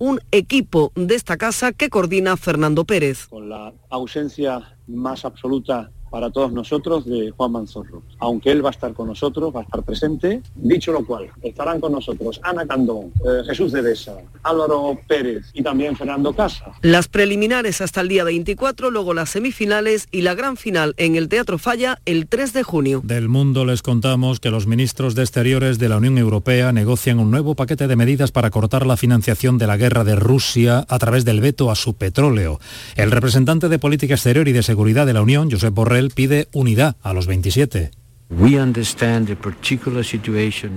un equipo de esta casa que coordina Fernando Pérez. Con la ausencia más absoluta para todos nosotros de Juan Manzorro. Aunque él va a estar con nosotros, va a estar presente. Dicho lo cual, estarán con nosotros Ana Candón, eh, Jesús de Deza, Álvaro Pérez y también Fernando Casa. Las preliminares hasta el día 24, luego las semifinales y la gran final en el Teatro Falla el 3 de junio. Del mundo les contamos que los ministros de Exteriores de la Unión Europea negocian un nuevo paquete de medidas para cortar la financiación de la guerra de Rusia a través del veto a su petróleo. El representante de Política Exterior y de Seguridad de la Unión, Josep Borrell, pide unidad a los 27.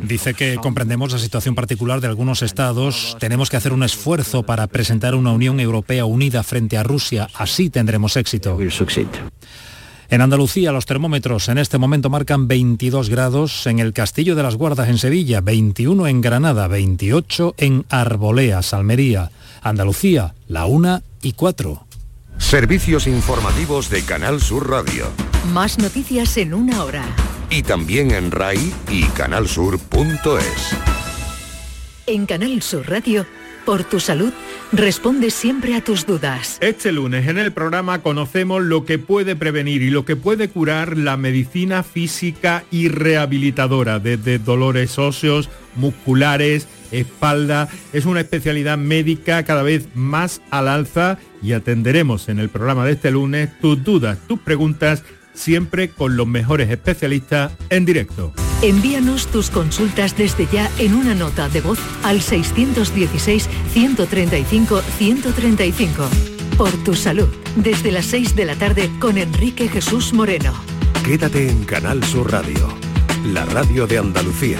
Dice que comprendemos la situación particular de algunos estados. Tenemos que hacer un esfuerzo para presentar una Unión Europea unida frente a Rusia. Así tendremos éxito. En Andalucía los termómetros en este momento marcan 22 grados en el Castillo de las Guardas en Sevilla, 21 en Granada, 28 en Arboleas, Almería. Andalucía, la 1 y 4. Servicios informativos de Canal Sur Radio. Más noticias en una hora. Y también en RAI y canalsur.es. En Canal Sur Radio, por tu salud, responde siempre a tus dudas. Este lunes en el programa conocemos lo que puede prevenir y lo que puede curar la medicina física y rehabilitadora, desde dolores óseos, musculares, espalda. Es una especialidad médica cada vez más al alza y atenderemos en el programa de este lunes tus dudas, tus preguntas, siempre con los mejores especialistas en directo. Envíanos tus consultas desde ya en una nota de voz al 616-135-135. Por tu salud, desde las 6 de la tarde con Enrique Jesús Moreno. Quédate en Canal Sur Radio, la radio de Andalucía.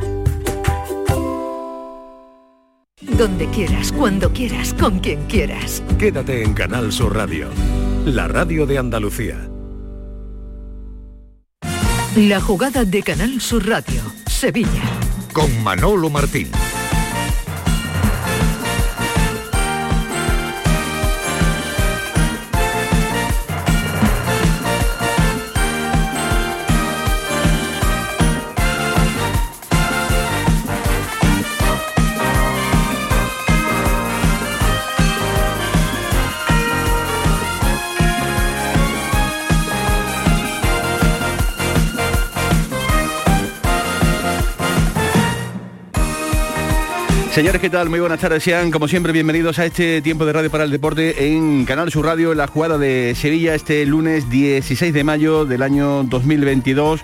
Donde quieras, cuando quieras, con quien quieras. Quédate en Canal Sur Radio, la radio de Andalucía. La jugada de Canal Sur Radio, Sevilla. Con Manolo Martín. Señores, ¿qué tal? Muy buenas tardes. Sean, como siempre, bienvenidos a este tiempo de Radio para el Deporte en Canal Sur Radio, la jugada de Sevilla, este lunes 16 de mayo del año 2022,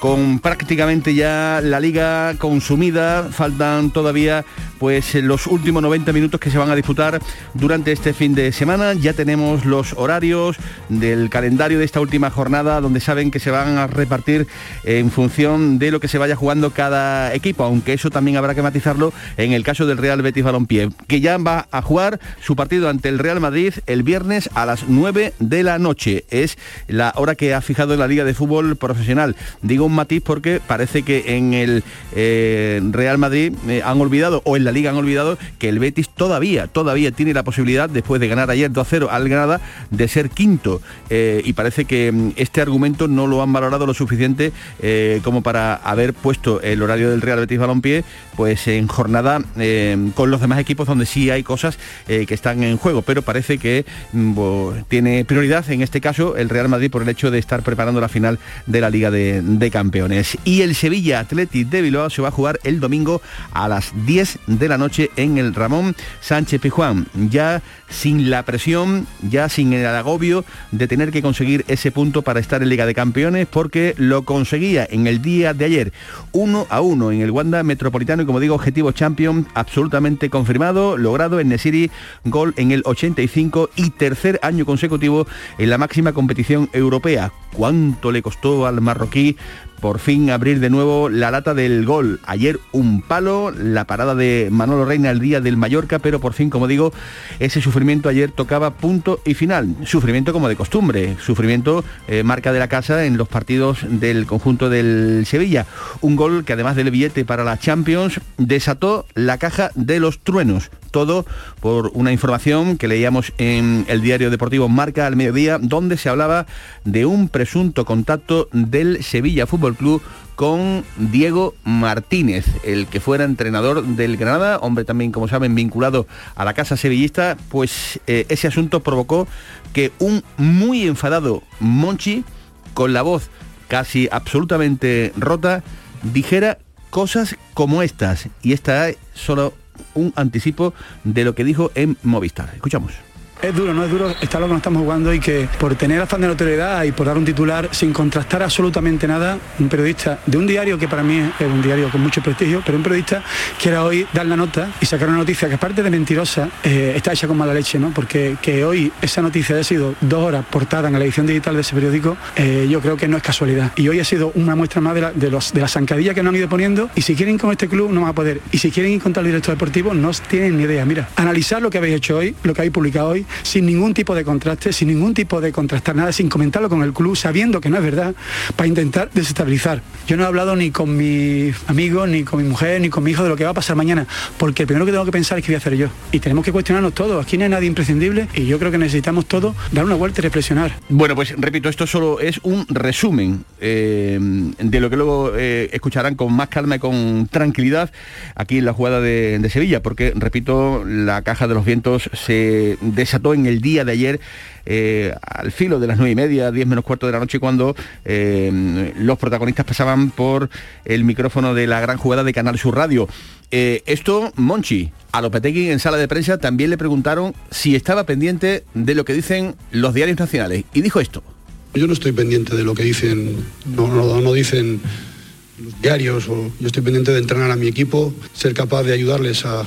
con prácticamente ya la liga consumida. Faltan todavía pues los últimos 90 minutos que se van a disputar durante este fin de semana. Ya tenemos los horarios del calendario de esta última jornada, donde saben que se van a repartir en función de lo que se vaya jugando cada equipo, aunque eso también habrá que matizarlo en el caso del Real Betis Balompié, que ya va a jugar su partido ante el Real Madrid el viernes a las 9 de la noche. Es la hora que ha fijado la Liga de Fútbol Profesional. Digo un matiz porque parece que en el eh, Real Madrid eh, han olvidado, o en la Liga han olvidado, que el Betis todavía, todavía tiene la posibilidad, después de ganar ayer 2-0 al Granada, de ser quinto. Eh, y parece que mm, este argumento no lo han valorado lo suficiente como para haber puesto el horario del Real Betis Balompié pues en jornada eh, con los demás equipos donde sí hay cosas eh, que están en juego, pero parece que mm, tiene prioridad en este caso el Real Madrid por el hecho de estar preparando la final de la Liga de, Campeones. Y el Sevilla Athletic de Bilbao se va a jugar el domingo a las 10 de la noche en el Ramón Sánchez Pijuán, ya sin la presión, ya sin el agobio de tener que conseguir ese punto para estar en Liga de Campeones, porque lo conseguía en el día de ayer, 1 a 1 en el Wanda Metropolitano y como digo, objetivo absolutamente confirmado, logrado en Nesiri, gol en el 85 y tercer año consecutivo en la máxima competición europea. ¿Cuánto le costó al marroquí por fin abrir de nuevo la lata del gol. Ayer un palo, la parada de Manolo Reina el día del Mallorca, pero por fin, como digo, ese sufrimiento ayer tocaba punto y final. Sufrimiento como de costumbre, sufrimiento eh, marca de la casa en los partidos del conjunto del Sevilla. Un gol que además del billete para la Champions desató la caja de los truenos todo por una información que leíamos en el diario deportivo Marca al mediodía, donde se hablaba de un presunto contacto del Sevilla Fútbol Club con Diego Martínez, el que fuera entrenador del Granada, hombre también, como saben, vinculado a la casa sevillista, pues eh, ese asunto provocó que un muy enfadado Monchi, con la voz casi absolutamente rota, dijera cosas como estas. Y esta es solo un anticipo de lo que dijo en Movistar. Escuchamos. Es duro, no es duro está lo que nos estamos jugando y que por tener afán de notoriedad y por dar un titular sin contrastar absolutamente nada, un periodista de un diario que para mí es un diario con mucho prestigio, pero un periodista quiera hoy dar la nota y sacar una noticia que aparte de mentirosa eh, está hecha con mala leche, ¿no? Porque que hoy esa noticia haya sido dos horas portada en la edición digital de ese periódico, eh, yo creo que no es casualidad. Y hoy ha sido una muestra más de la, de la zancadilla que nos han ido poniendo y si quieren con este club no van a poder. Y si quieren ir contra el director deportivo no tienen ni idea. Mira, analizar lo que habéis hecho hoy, lo que habéis publicado hoy, sin ningún tipo de contraste, sin ningún tipo de contrastar nada, sin comentarlo con el club, sabiendo que no es verdad, para intentar desestabilizar. Yo no he hablado ni con mis amigos, ni con mi mujer, ni con mi hijo de lo que va a pasar mañana, porque el primero que tengo que pensar es qué voy a hacer yo. Y tenemos que cuestionarnos todos. Aquí no hay nadie imprescindible y yo creo que necesitamos todos dar una vuelta y reflexionar. Bueno, pues repito, esto solo es un resumen eh, de lo que luego eh, escucharán con más calma y con tranquilidad aquí en la jugada de, de Sevilla, porque repito, la caja de los vientos se desató en el día de ayer eh, al filo de las nueve y media, diez menos cuarto de la noche, cuando eh, los protagonistas pasaban por el micrófono de la gran jugada de Canal Sur Radio. Eh, esto, Monchi, a Lopetegui en sala de prensa también le preguntaron si estaba pendiente de lo que dicen los diarios nacionales. Y dijo esto. Yo no estoy pendiente de lo que dicen, no, no dicen los diarios o yo estoy pendiente de entrenar a mi equipo, ser capaz de ayudarles a,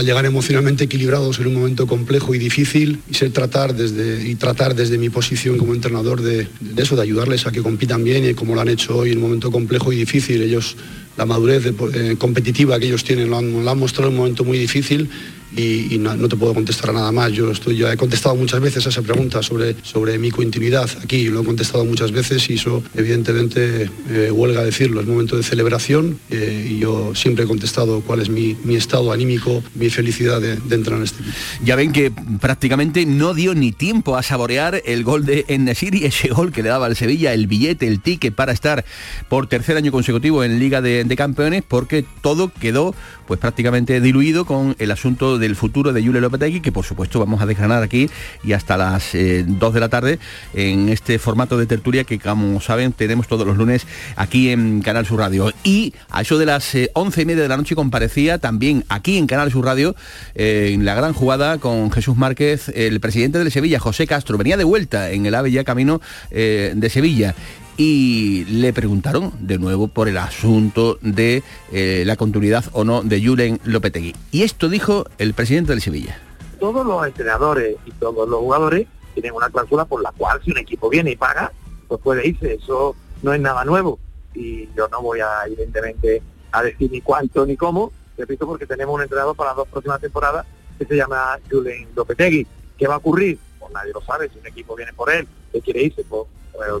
llegar emocionalmente equilibrados en un momento complejo y difícil y ser tratar desde y tratar desde mi posición como entrenador de, eso, de ayudarles a que compitan bien y como lo han hecho hoy en un momento complejo y difícil. Ellos la madurez eh, competitiva que ellos tienen lo han, lo han mostrado en un momento muy difícil y, no, te puedo contestar a nada más. Yo, estoy, yo he contestado muchas veces a esa pregunta sobre, sobre mi cointimidad aquí, lo he contestado muchas veces y eso evidentemente eh, huelga decirlo, es momento de celebración eh, y yo siempre he contestado cuál es mi, estado anímico, mi felicidad de, entrar en este. Ya ven que prácticamente no dio ni tiempo a saborear el gol de Enesiri, ese gol que le daba al Sevilla el billete, el ticket para estar por tercer año consecutivo en Liga de Campeones, porque todo quedó pues prácticamente diluido con el asunto del futuro de Julio Lopetegui, que por supuesto vamos a desgranar aquí y hasta las 2 eh, de la tarde en este formato de tertulia que como saben tenemos todos los lunes aquí en Canal Sur Radio. Y a eso de las eh, once y media de la noche comparecía también aquí en Canal Sur Radio eh, en la gran jugada con Jesús Márquez, el presidente de Sevilla, José Castro, venía de vuelta en el AVE ya camino de Sevilla y le preguntaron de nuevo por el asunto de eh, la continuidad o no de Julen Lopetegui. Y esto dijo el presidente del Sevilla. Todos los entrenadores y todos los jugadores tienen una cláusula por la cual si un equipo viene y paga, pues puede irse. Eso no es nada nuevo. Y yo no voy a, evidentemente, a decir ni cuánto ni cómo, repito, porque tenemos un entrenador para las dos próximas temporadas que se llama Julen Lopetegui. ¿Qué va a ocurrir? Pues nadie lo sabe. Si un equipo viene por él, que quiere irse, pues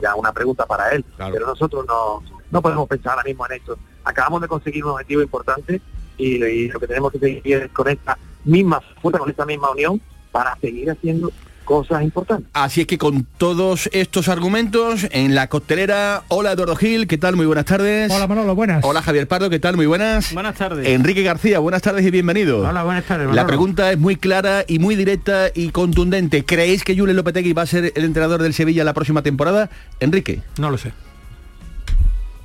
ya una pregunta para él. Pero nosotros no, no podemos pensar ahora mismo en esto. Acabamos de conseguir un objetivo importante y, lo que tenemos que seguir es con esta misma fuerza, con esta misma unión, para seguir haciendo cosas importantes. Así es que con todos estos argumentos en la costelera, hola Eduardo Gil, ¿qué tal? Muy buenas tardes. Hola Manolo, buenas. Hola Javier Pardo, ¿qué tal? Muy buenas. Buenas tardes. Enrique García, buenas tardes y bienvenido. Hola, buenas tardes. La pregunta es muy clara y muy directa y contundente. ¿Creéis que Julio Lopetegui va a ser el entrenador del Sevilla la próxima temporada? Enrique. No lo sé.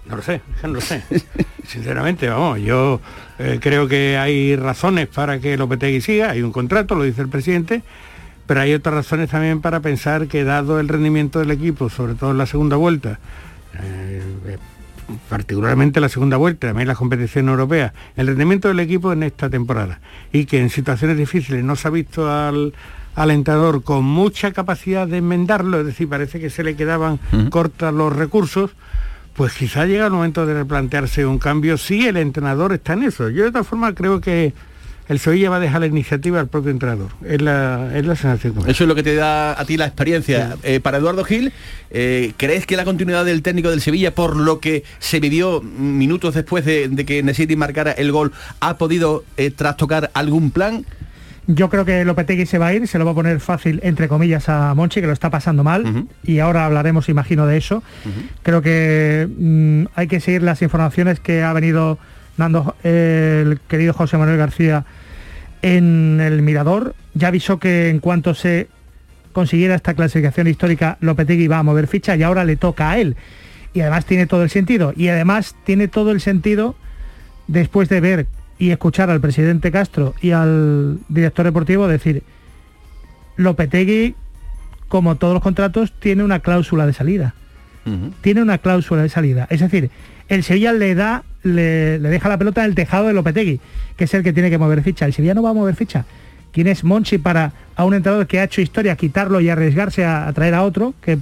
No lo sé, no lo sé. Sinceramente, vamos, yo eh, creo que hay razones para que Lopetegui siga, hay un contrato, lo dice el presidente, pero hay otras razones también para pensar que dado el rendimiento del equipo, sobre todo en la segunda vuelta, eh, particularmente la segunda vuelta, también la competición europea, el rendimiento del equipo en esta temporada y que en situaciones difíciles no se ha visto al alentador con mucha capacidad de enmendarlo, es decir, parece que se le quedaban cortos los recursos, pues quizá llega el momento de replantearse un cambio si el entrenador está en eso. Yo de todas formas creo que el Sevilla va a dejar la iniciativa al propio entrenador. Es la, es la sensación. Eso es lo que te da a ti la experiencia. Eh, para Eduardo Gil, eh, ¿crees que la continuidad del técnico del Sevilla, por lo que se vivió minutos después de, que Nesiri marcara el gol, ha podido eh, trastocar algún plan? Yo creo que Lopetegui se va a ir, se lo va a poner fácil, entre comillas, a Monchi, que lo está pasando mal, y ahora hablaremos, imagino, de eso. Creo que mm, hay que seguir las informaciones que ha venido dando el querido José Manuel García en el Mirador. Ya avisó que en cuanto se consiguiera esta clasificación histórica, Lopetegui va a mover ficha y ahora le toca a él. Y además tiene todo el sentido. Y además tiene todo el sentido después de ver y escuchar al presidente Castro y al director deportivo decir, Lopetegui, como todos los contratos, tiene una cláusula de salida. Tiene una cláusula de salida. Es decir, el Sevilla le da, le, deja la pelota en el tejado de Lopetegui, que es el que tiene que mover ficha. El Sevilla no va a mover ficha. ¿Quién es Monchi para a un entrenador que ha hecho historia quitarlo y arriesgarse a, traer a otro que,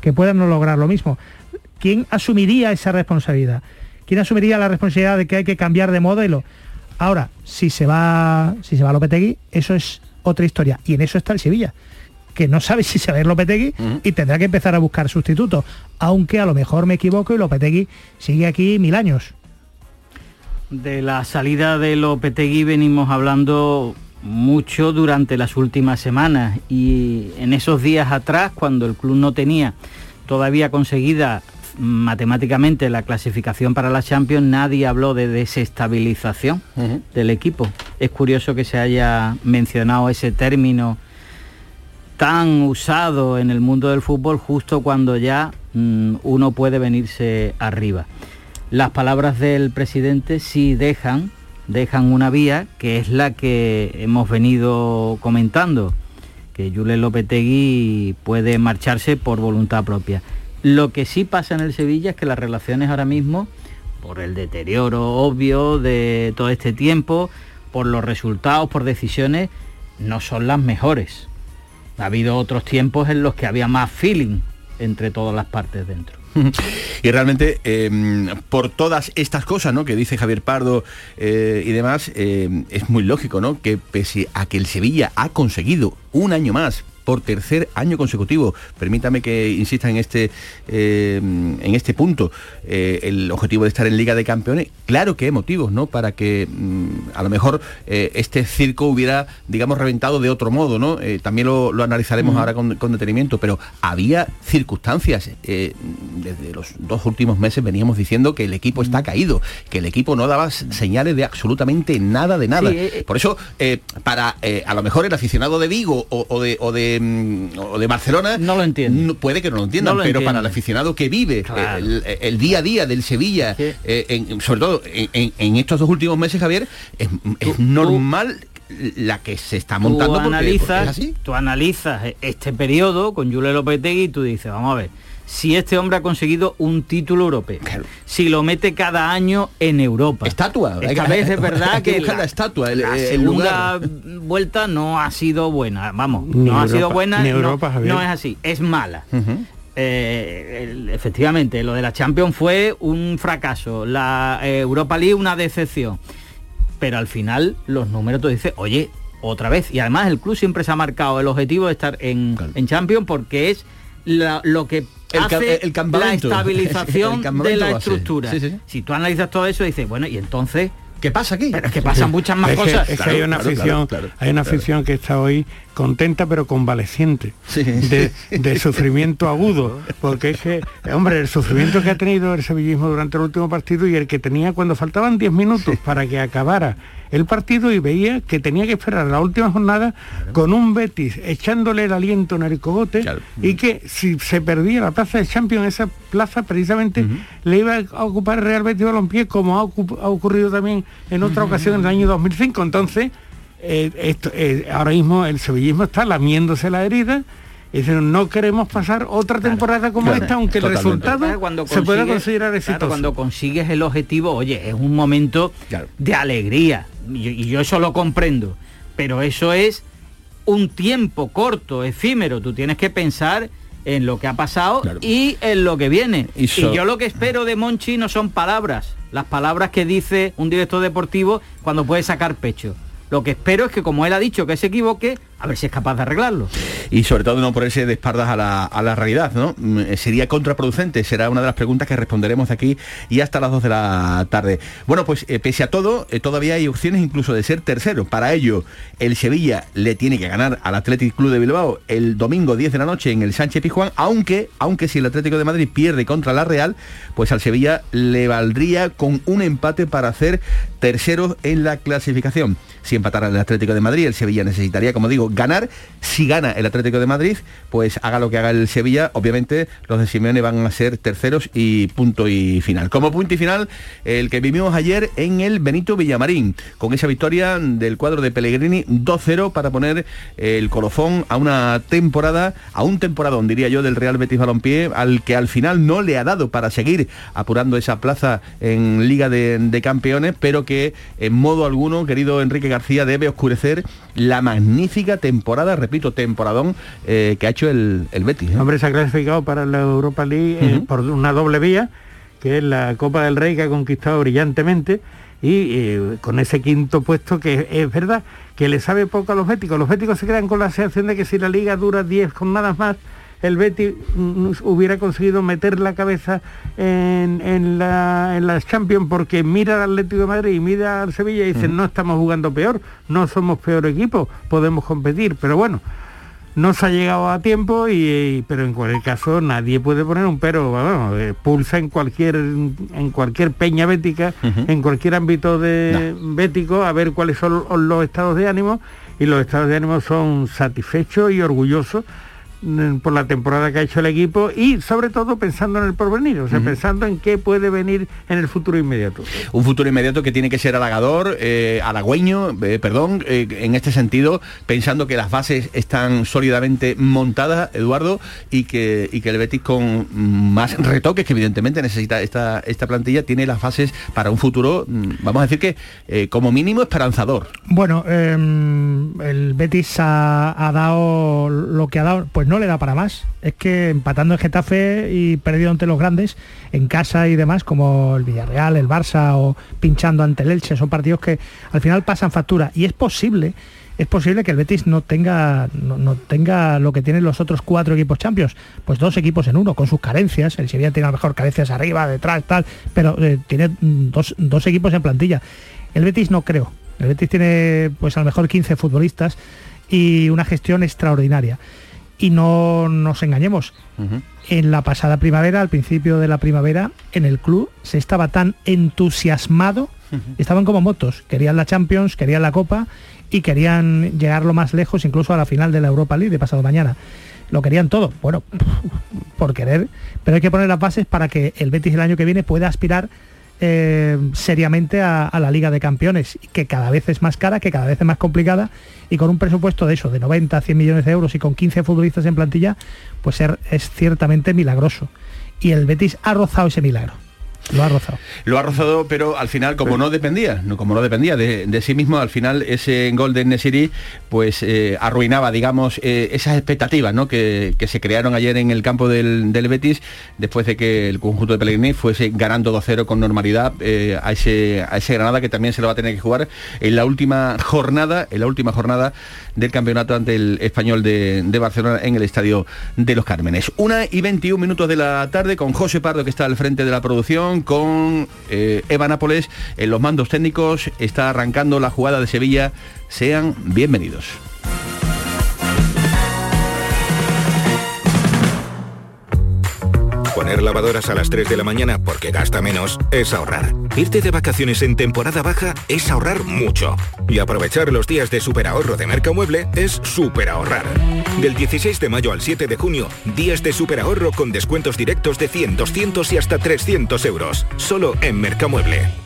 que pueda no lograr lo mismo? ¿Quién asumiría esa responsabilidad? ¿Quién asumiría la responsabilidad de que hay que cambiar de modelo? Ahora, si se va, si se va Lopetegui, eso es otra historia. Y en eso está el Sevilla, que no sabe si se va a ir Lopetegui y tendrá que empezar a buscar sustitutos. Aunque a lo mejor me equivoco y Lopetegui sigue aquí mil años. De la salida de Lopetegui venimos hablando mucho durante las últimas semanas y en esos días atrás, cuando el club no tenía todavía conseguida matemáticamente la clasificación para la Champions nadie habló de desestabilización del equipo. Es curioso que se haya mencionado ese término tan usado en el mundo del fútbol justo cuando ya mm, uno puede venirse arriba. Las palabras del presidente sí dejan, dejan una vía que es la que hemos venido comentando, que Julen Lopetegui puede marcharse por voluntad propia. Lo que sí pasa en el Sevilla es que las relaciones ahora mismo, por el deterioro obvio de todo este tiempo, por los resultados, por decisiones, no son las mejores. Ha habido otros tiempos en los que había más feeling entre todas las partes dentro. y realmente em, por todas estas cosas ¿no? que dice Javier Pardo eh, y demás, em, es muy lógico ¿no? que pese a que el Sevilla ha conseguido un año más por tercer año consecutivo. Permítame que insista en este, eh, en este punto. Eh, el objetivo de estar en Liga de Campeones, claro que hay motivos, ¿no? Para que mm, a lo mejor eh, este circo hubiera, digamos, reventado de otro modo, ¿no? también lo, analizaremos ahora con, detenimiento, pero había circunstancias. desde los dos últimos meses veníamos diciendo que el equipo está caído, que el equipo no daba señales de absolutamente nada de nada. Por eso, para a lo mejor el aficionado de Vigo o de Mm, o de Barcelona no lo entiende puede que no lo entiendan pero para el aficionado que vive el, día a día del Sevilla eh, sobre todo en, estos dos últimos meses Javier es, normal la que se está montando tú analizas, tú analizas este periodo con Julio Lopetegui y tú dices vamos a ver si este hombre ha conseguido un título europeo. Si lo mete cada año en Europa. Estatua. Esta vez es verdad que, la, estatua, la segunda vuelta no ha sido buena. Vamos, no ha sido buena. no, es así, es mala. Eh, efectivamente, lo de la Champions fue un fracaso, la eh, Europa League una decepción. Pero al final los números te dicen, oye, otra vez. Y además el club siempre se ha marcado el objetivo de estar en, en Champions porque es lo que el, la estabilización de la estructura. Si tú analizas todo eso, dices, bueno, y entonces... ¿Qué pasa aquí? Pero es que pasan muchas más cosas. es que hay una afición, hay una afición que está hoy contenta pero convaleciente de, sufrimiento agudo. Porque es que hombre el sufrimiento que ha tenido el sevillismo durante el último partido y el que tenía cuando faltaban 10 minutos para que acabara el partido y veía que tenía que esperar la última jornada con un Betis echándole el aliento en el cogote y que si se perdía la plaza de Champions, esa plaza precisamente le iba a ocupar Real Betis Balompié como ha, ocurrido también en otra ocasión en el año 2005. Entonces, eh, esto, eh, ahora mismo el sevillismo está lamiéndose la herida no queremos pasar otra temporada como esta, aunque el resultado cuando se pueda considerar exitoso. cuando consigues el objetivo, oye, es un momento de alegría, y, yo eso lo comprendo, pero eso es un tiempo corto, efímero, tú tienes que pensar en lo que ha pasado y en lo que viene. Y Y, yo lo que espero de Monchi no son palabras, las palabras que dice un director deportivo cuando puede sacar pecho. Lo que espero es que como él ha dicho que se equivoque, a ver si es capaz de arreglarlo. y sobre todo no ponerse de espaldas a la, a la realidad, ¿no? Mm, eh, Sería contraproducente, será una de las preguntas que responderemos aquí y hasta las 2 de la tarde. Bueno, pues eh, pese a todo, eh, todavía hay opciones incluso de ser tercero. Para ello, el Sevilla le tiene que ganar al Athletic Club de Bilbao el domingo 10 de la noche en el Sánchez Pizjuán, aunque, aunque si el Atlético de Madrid pierde contra la Real, pues al Sevilla le valdría con un empate para hacer terceros en la clasificación. Si empatara el Atlético de Madrid, el Sevilla necesitaría, como digo, ganar. Si gana el Atlético de Madrid, pues haga lo que haga el Sevilla, obviamente los de Simeone van a ser terceros y punto y final. Como punto y final, el que vivimos ayer en el Benito Villamarín, con esa victoria del cuadro de Pellegrini 2-0 para poner el colofón a una temporada, a un temporadón, diría yo, del Real Betis Balompié, al que al final no le ha dado para seguir apurando esa plaza en Liga de, de Campeones, pero que en modo alguno, querido Enrique García, debe oscurecer la magnífica temporada, repito, temporadón eh, que ha hecho el, el Betis. ¿eh? Hombre, se ha clasificado para la Europa League eh, por una doble vía, que es la Copa del Rey que ha conquistado brillantemente y con ese quinto puesto que es verdad que le sabe poco a los béticos. Los béticos se quedan con la sensación de que si la liga dura 10 jornadas más, el Betis mm, hubiera conseguido meter la cabeza en, en la, en las Champions porque mira al Atlético de Madrid y mira al Sevilla y dicen no estamos jugando peor, no somos peor equipo, podemos competir, pero bueno, no se ha llegado a tiempo y, y- pero en cualquier caso nadie puede poner un pero vamos, eh, pulsa en cualquier en cualquier peña bética en cualquier ámbito de bético a ver cuáles son los estados de ánimo. Y los estados de ánimo son satisfechos y orgullosos por la temporada que ha hecho el equipo y sobre todo pensando en el porvenir, o sea, pensando en qué puede venir en el futuro inmediato. Un futuro inmediato que tiene que ser halagador, eh, halagüeño, eh, perdón, eh, en este sentido, pensando que las bases están sólidamente montadas, Eduardo, y que, y que el Betis con más retoques que evidentemente necesita esta, esta plantilla, tiene las bases para un futuro, mm, vamos a decir que eh, como mínimo esperanzador. Bueno, em, el Betis ha, ha dado lo que ha dado, pues no le da para más. Es que empatando en Getafe y perdido ante los grandes, en casa y demás, como el Villarreal, el Barça o pinchando ante el Elche, son partidos que al final pasan factura. Y es posible, es posible que el Betis no tenga, no, tenga lo que tienen los otros cuatro equipos champions, pues dos equipos en uno, con sus carencias. El Sevilla tiene a lo mejor carencias arriba, detrás, tal, pero eh, tiene dos, dos equipos en plantilla. El Betis no creo. El Betis tiene pues a lo mejor 15 futbolistas y una gestión extraordinaria. Y no nos engañemos, en la pasada primavera, al principio de la primavera, en el club se estaba tan entusiasmado, estaban como motos, querían la Champions, querían la Copa y querían llegar lo más lejos, incluso a la final de la Europa League de pasado mañana. Lo querían todo, bueno, por querer, pero hay que poner las bases para que el Betis el año que viene pueda aspirar eh, seriamente a, a la Liga de Campeones, que cada vez es más cara, que cada vez es más complicada, y con un presupuesto de eso, de 90, 100 millones de euros y con 15 futbolistas en plantilla, pues ser- es ciertamente milagroso. Y el Betis ha rozado ese milagro. Lo ha rozado. Lo ha rozado, pero al final, como no dependía, como no dependía de, de sí mismo, al final ese gol de Nesiri pues eh, arruinaba, digamos, eh, esas expectativas ¿no? que, que se crearon ayer en el campo del, del Betis, después de que el conjunto de Pellegrini fuese ganando 2-0 con normalidad eh, a, ese, a ese Granada que también se lo va a tener que jugar en la última jornada, en la última jornada del campeonato ante el español de, Barcelona en el Estadio de los Cármenes. Una y 21 minutos de la tarde con José Pardo que está al frente de la producción, con eh, Eva Nápoles en los mandos técnicos, está arrancando la jugada de Sevilla. Sean bienvenidos. Poner lavadoras a las 3 de la mañana porque gasta menos es ahorrar. Irte de vacaciones en temporada baja es ahorrar mucho. Y aprovechar los días de superahorro de Mercamueble es superahorrar. Del 16 de mayo al 7 de junio, días de superahorro con descuentos directos de 100, 200 y hasta 300 euros. Solo en Mercamueble.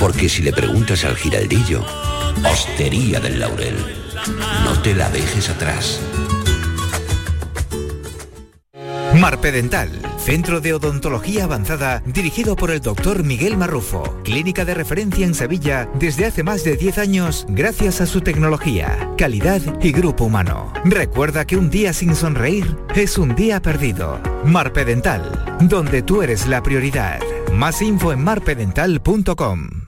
Porque si le preguntas al giraldillo, Hostería del Laurel, no te la dejes atrás. Marpedental, centro de odontología avanzada dirigido por el doctor Miguel Marrufo, clínica de referencia en Sevilla desde hace más de 10 años gracias a su tecnología, calidad y grupo humano. Recuerda que un día sin sonreír es un día perdido. Marpedental, donde tú eres la prioridad. Más info en marpedental.com.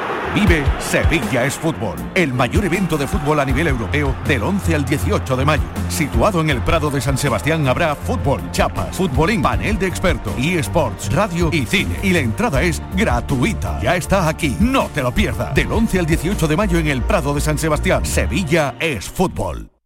Vive Sevilla es Fútbol, el mayor evento de fútbol a nivel europeo del 11 al 18 de mayo. Situado en el Prado de San Sebastián habrá fútbol, chapas, futbolín, panel de expertos, eSports, radio y cine. Y la entrada es gratuita. Ya está aquí, no te lo pierdas. Del 11 al 18 de mayo en el Prado de San Sebastián, Sevilla es Fútbol.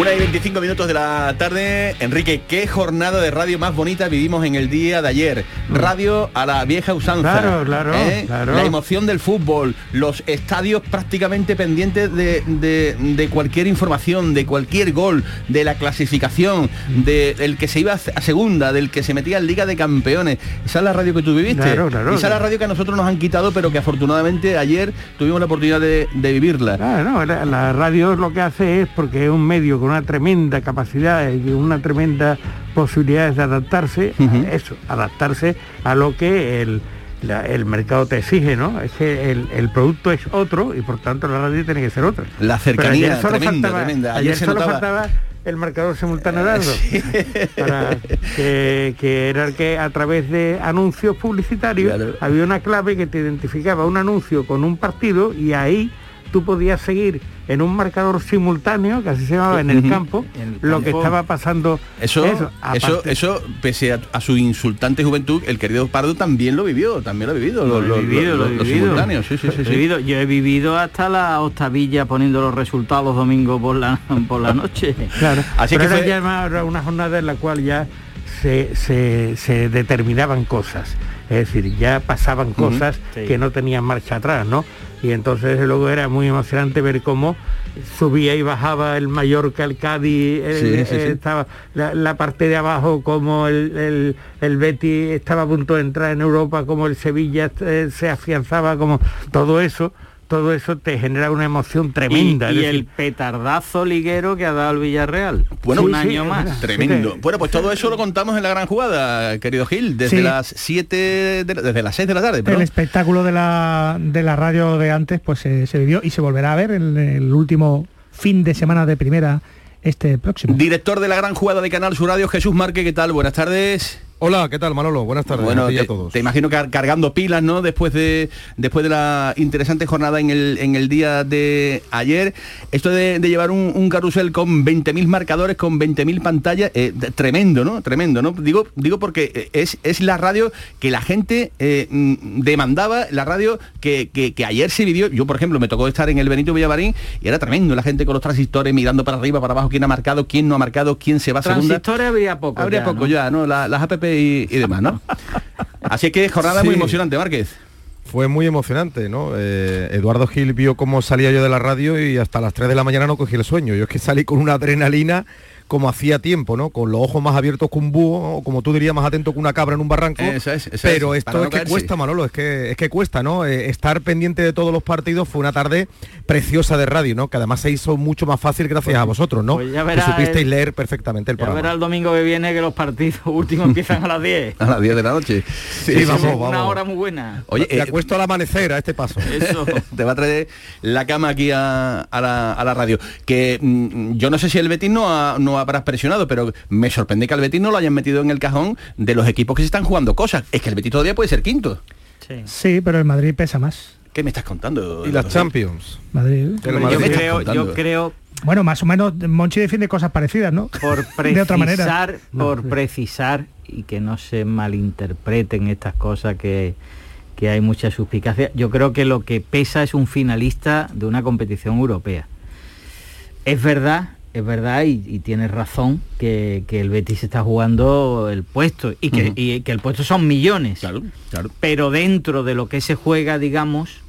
Una y 25 minutos de la tarde. Enrique, ¿qué jornada de radio más bonita vivimos en el día de ayer? Radio a la vieja usanza. Claro, claro, ¿eh? claro. La emoción del fútbol, los estadios prácticamente pendientes de, de- de cualquier información, de cualquier gol, de la clasificación, del que se iba a segunda, del que se metía en Liga de Campeones. Esa es la radio que tú viviste. Claro, claro, Esa es la radio que a nosotros nos han quitado, pero que afortunadamente ayer tuvimos la oportunidad de, de vivirla. Claro, no, la, la radio lo que hace es porque es un medio con una tremenda capacidad y una tremenda posibilidad de adaptarse a eso, adaptarse a lo que el, la- el mercado te exige, ¿no? Es que el, el producto es otro y por tanto la radio tiene que ser otra. La cercanía ayer solo tremenda, faltaba- tremenda. Ayer Ayer, se solo notaba- faltaba el marcador simultáneo de algo, para que, que era el que a través de anuncios publicitarios había una clave que te identificaba un anuncio con un partido y ahí tú podías seguir en un marcador simultáneo, que así se llamaba en el campo, lo que estaba pasando. Eso, eso, eso, pese a, a su insultante juventud, el querido Pardo también lo vivió, también lo ha vivido, Lo vivido, vivido. simultáneos, sí, sí, sí, vivido. Yo he vivido hasta la octavilla poniendo los resultados los domingos por la, por la noche. Claro, Así pero que era fue- ya una jornada en la cual ya se, se- se determinaban cosas. Es decir, ya pasaban cosas Sí. que no tenían marcha atrás, ¿no? Y entonces luego era muy emocionante ver cómo subía y bajaba el Mallorca, el Cádiz, el- Sí, sí, eh, estaba la, la parte de abajo como el, el, el Betis estaba a punto de entrar en Europa, como el Sevilla eh, se afianzaba, como todo eso todo eso te genera una emoción tremenda. Y, el petardazo liguero que ha dado el Villarreal. Bueno, un sí, año más. verdad. Tremendo. Bueno, pues todo eso lo contamos en la gran jugada, querido Gil, desde Sí. las 7 de la- desde las 6 de la tarde, El espectáculo de la, de la radio de antes pues eh, se vivió y se volverá a ver en el último fin de semana de primera este próximo. Director de la gran jugada de Canal Sur Radio, Jesús Marque, ¿qué tal? Buenas tardes. Hola, ¿qué tal Manolo? Buenas tardes Bueno, a ti y te, a todos. te imagino car- cargando pilas, ¿no? Después de después de la interesante jornada en el, en el día de ayer. Esto de, de llevar un, un carrusel con 20.000 marcadores, con 20.000 pantallas, eh, tremendo, ¿no? Tremendo, ¿no? Digo, digo porque eh, es, es la radio que la gente eh, mm, demandaba, la radio que, que- que ayer se vivió. Yo, por ejemplo, me tocó estar en el Benito Villamarín y era tremendo, la gente con los transistores mirando para arriba, para abajo, quién ha marcado, quién no ha marcado, quién se va a segunda. Transistores habría poco. Habría ya, poco ¿no? ya, ¿no? La- las app y, y demás, ¿no? Así que jornada Sí. muy emocionante, Márquez. Fue muy emocionante, ¿no? Eh, Eduardo Gil vio cómo salía yo de la radio y hasta las 3 de la mañana no cogí el sueño. Yo es que salí con una adrenalina como hacía tiempo, ¿no? Con los ojos más abiertos que un búho, o como tú dirías, más atento que una cabra en un barranco. Es, Pero es, esto no es que caerse. cuesta, Manolo, es que, es que cuesta, ¿no? Eh, estar pendiente de todos los partidos fue una tarde preciosa de radio, ¿no? Que además se hizo mucho más fácil gracias a vosotros, ¿no? pues ya que verá supisteis el- leer perfectamente el Ya programa. verá el domingo que viene que los partidos últimos empiezan a las 10. A las 10 de la noche. Sí, vamos, Una vamos. hora muy buena. Oye, Me eh, acuesto al amanecer a este paso. Eso. te va a traer la cama aquí a, a la, a la radio. Que mm, yo no sé si el Betis no, ha- no habrás presionado, pero me sorprende que al Betis no lo hayan metido en el cajón de los equipos que se están jugando cosas. Es que el Betis todavía puede ser quinto. Sí, pero el Madrid pesa más. ¿Qué me estás contando? Y las Champions. Madrid. Yo Madrid. creo, contando? yo creo Bueno, más o menos Monchi defiende cosas parecidas, ¿no? por De otra manera. precisar, por precisar y que no se malinterpreten estas cosas que, que hay mucha suspicacia. Yo creo que lo que pesa es un finalista de una competición europea. Es verdad, es verdad y, y tienes razón que, que el Betis está jugando el puesto y que, y que el puesto son millones. Claro, claro. Pero dentro de lo que se juega, digamos,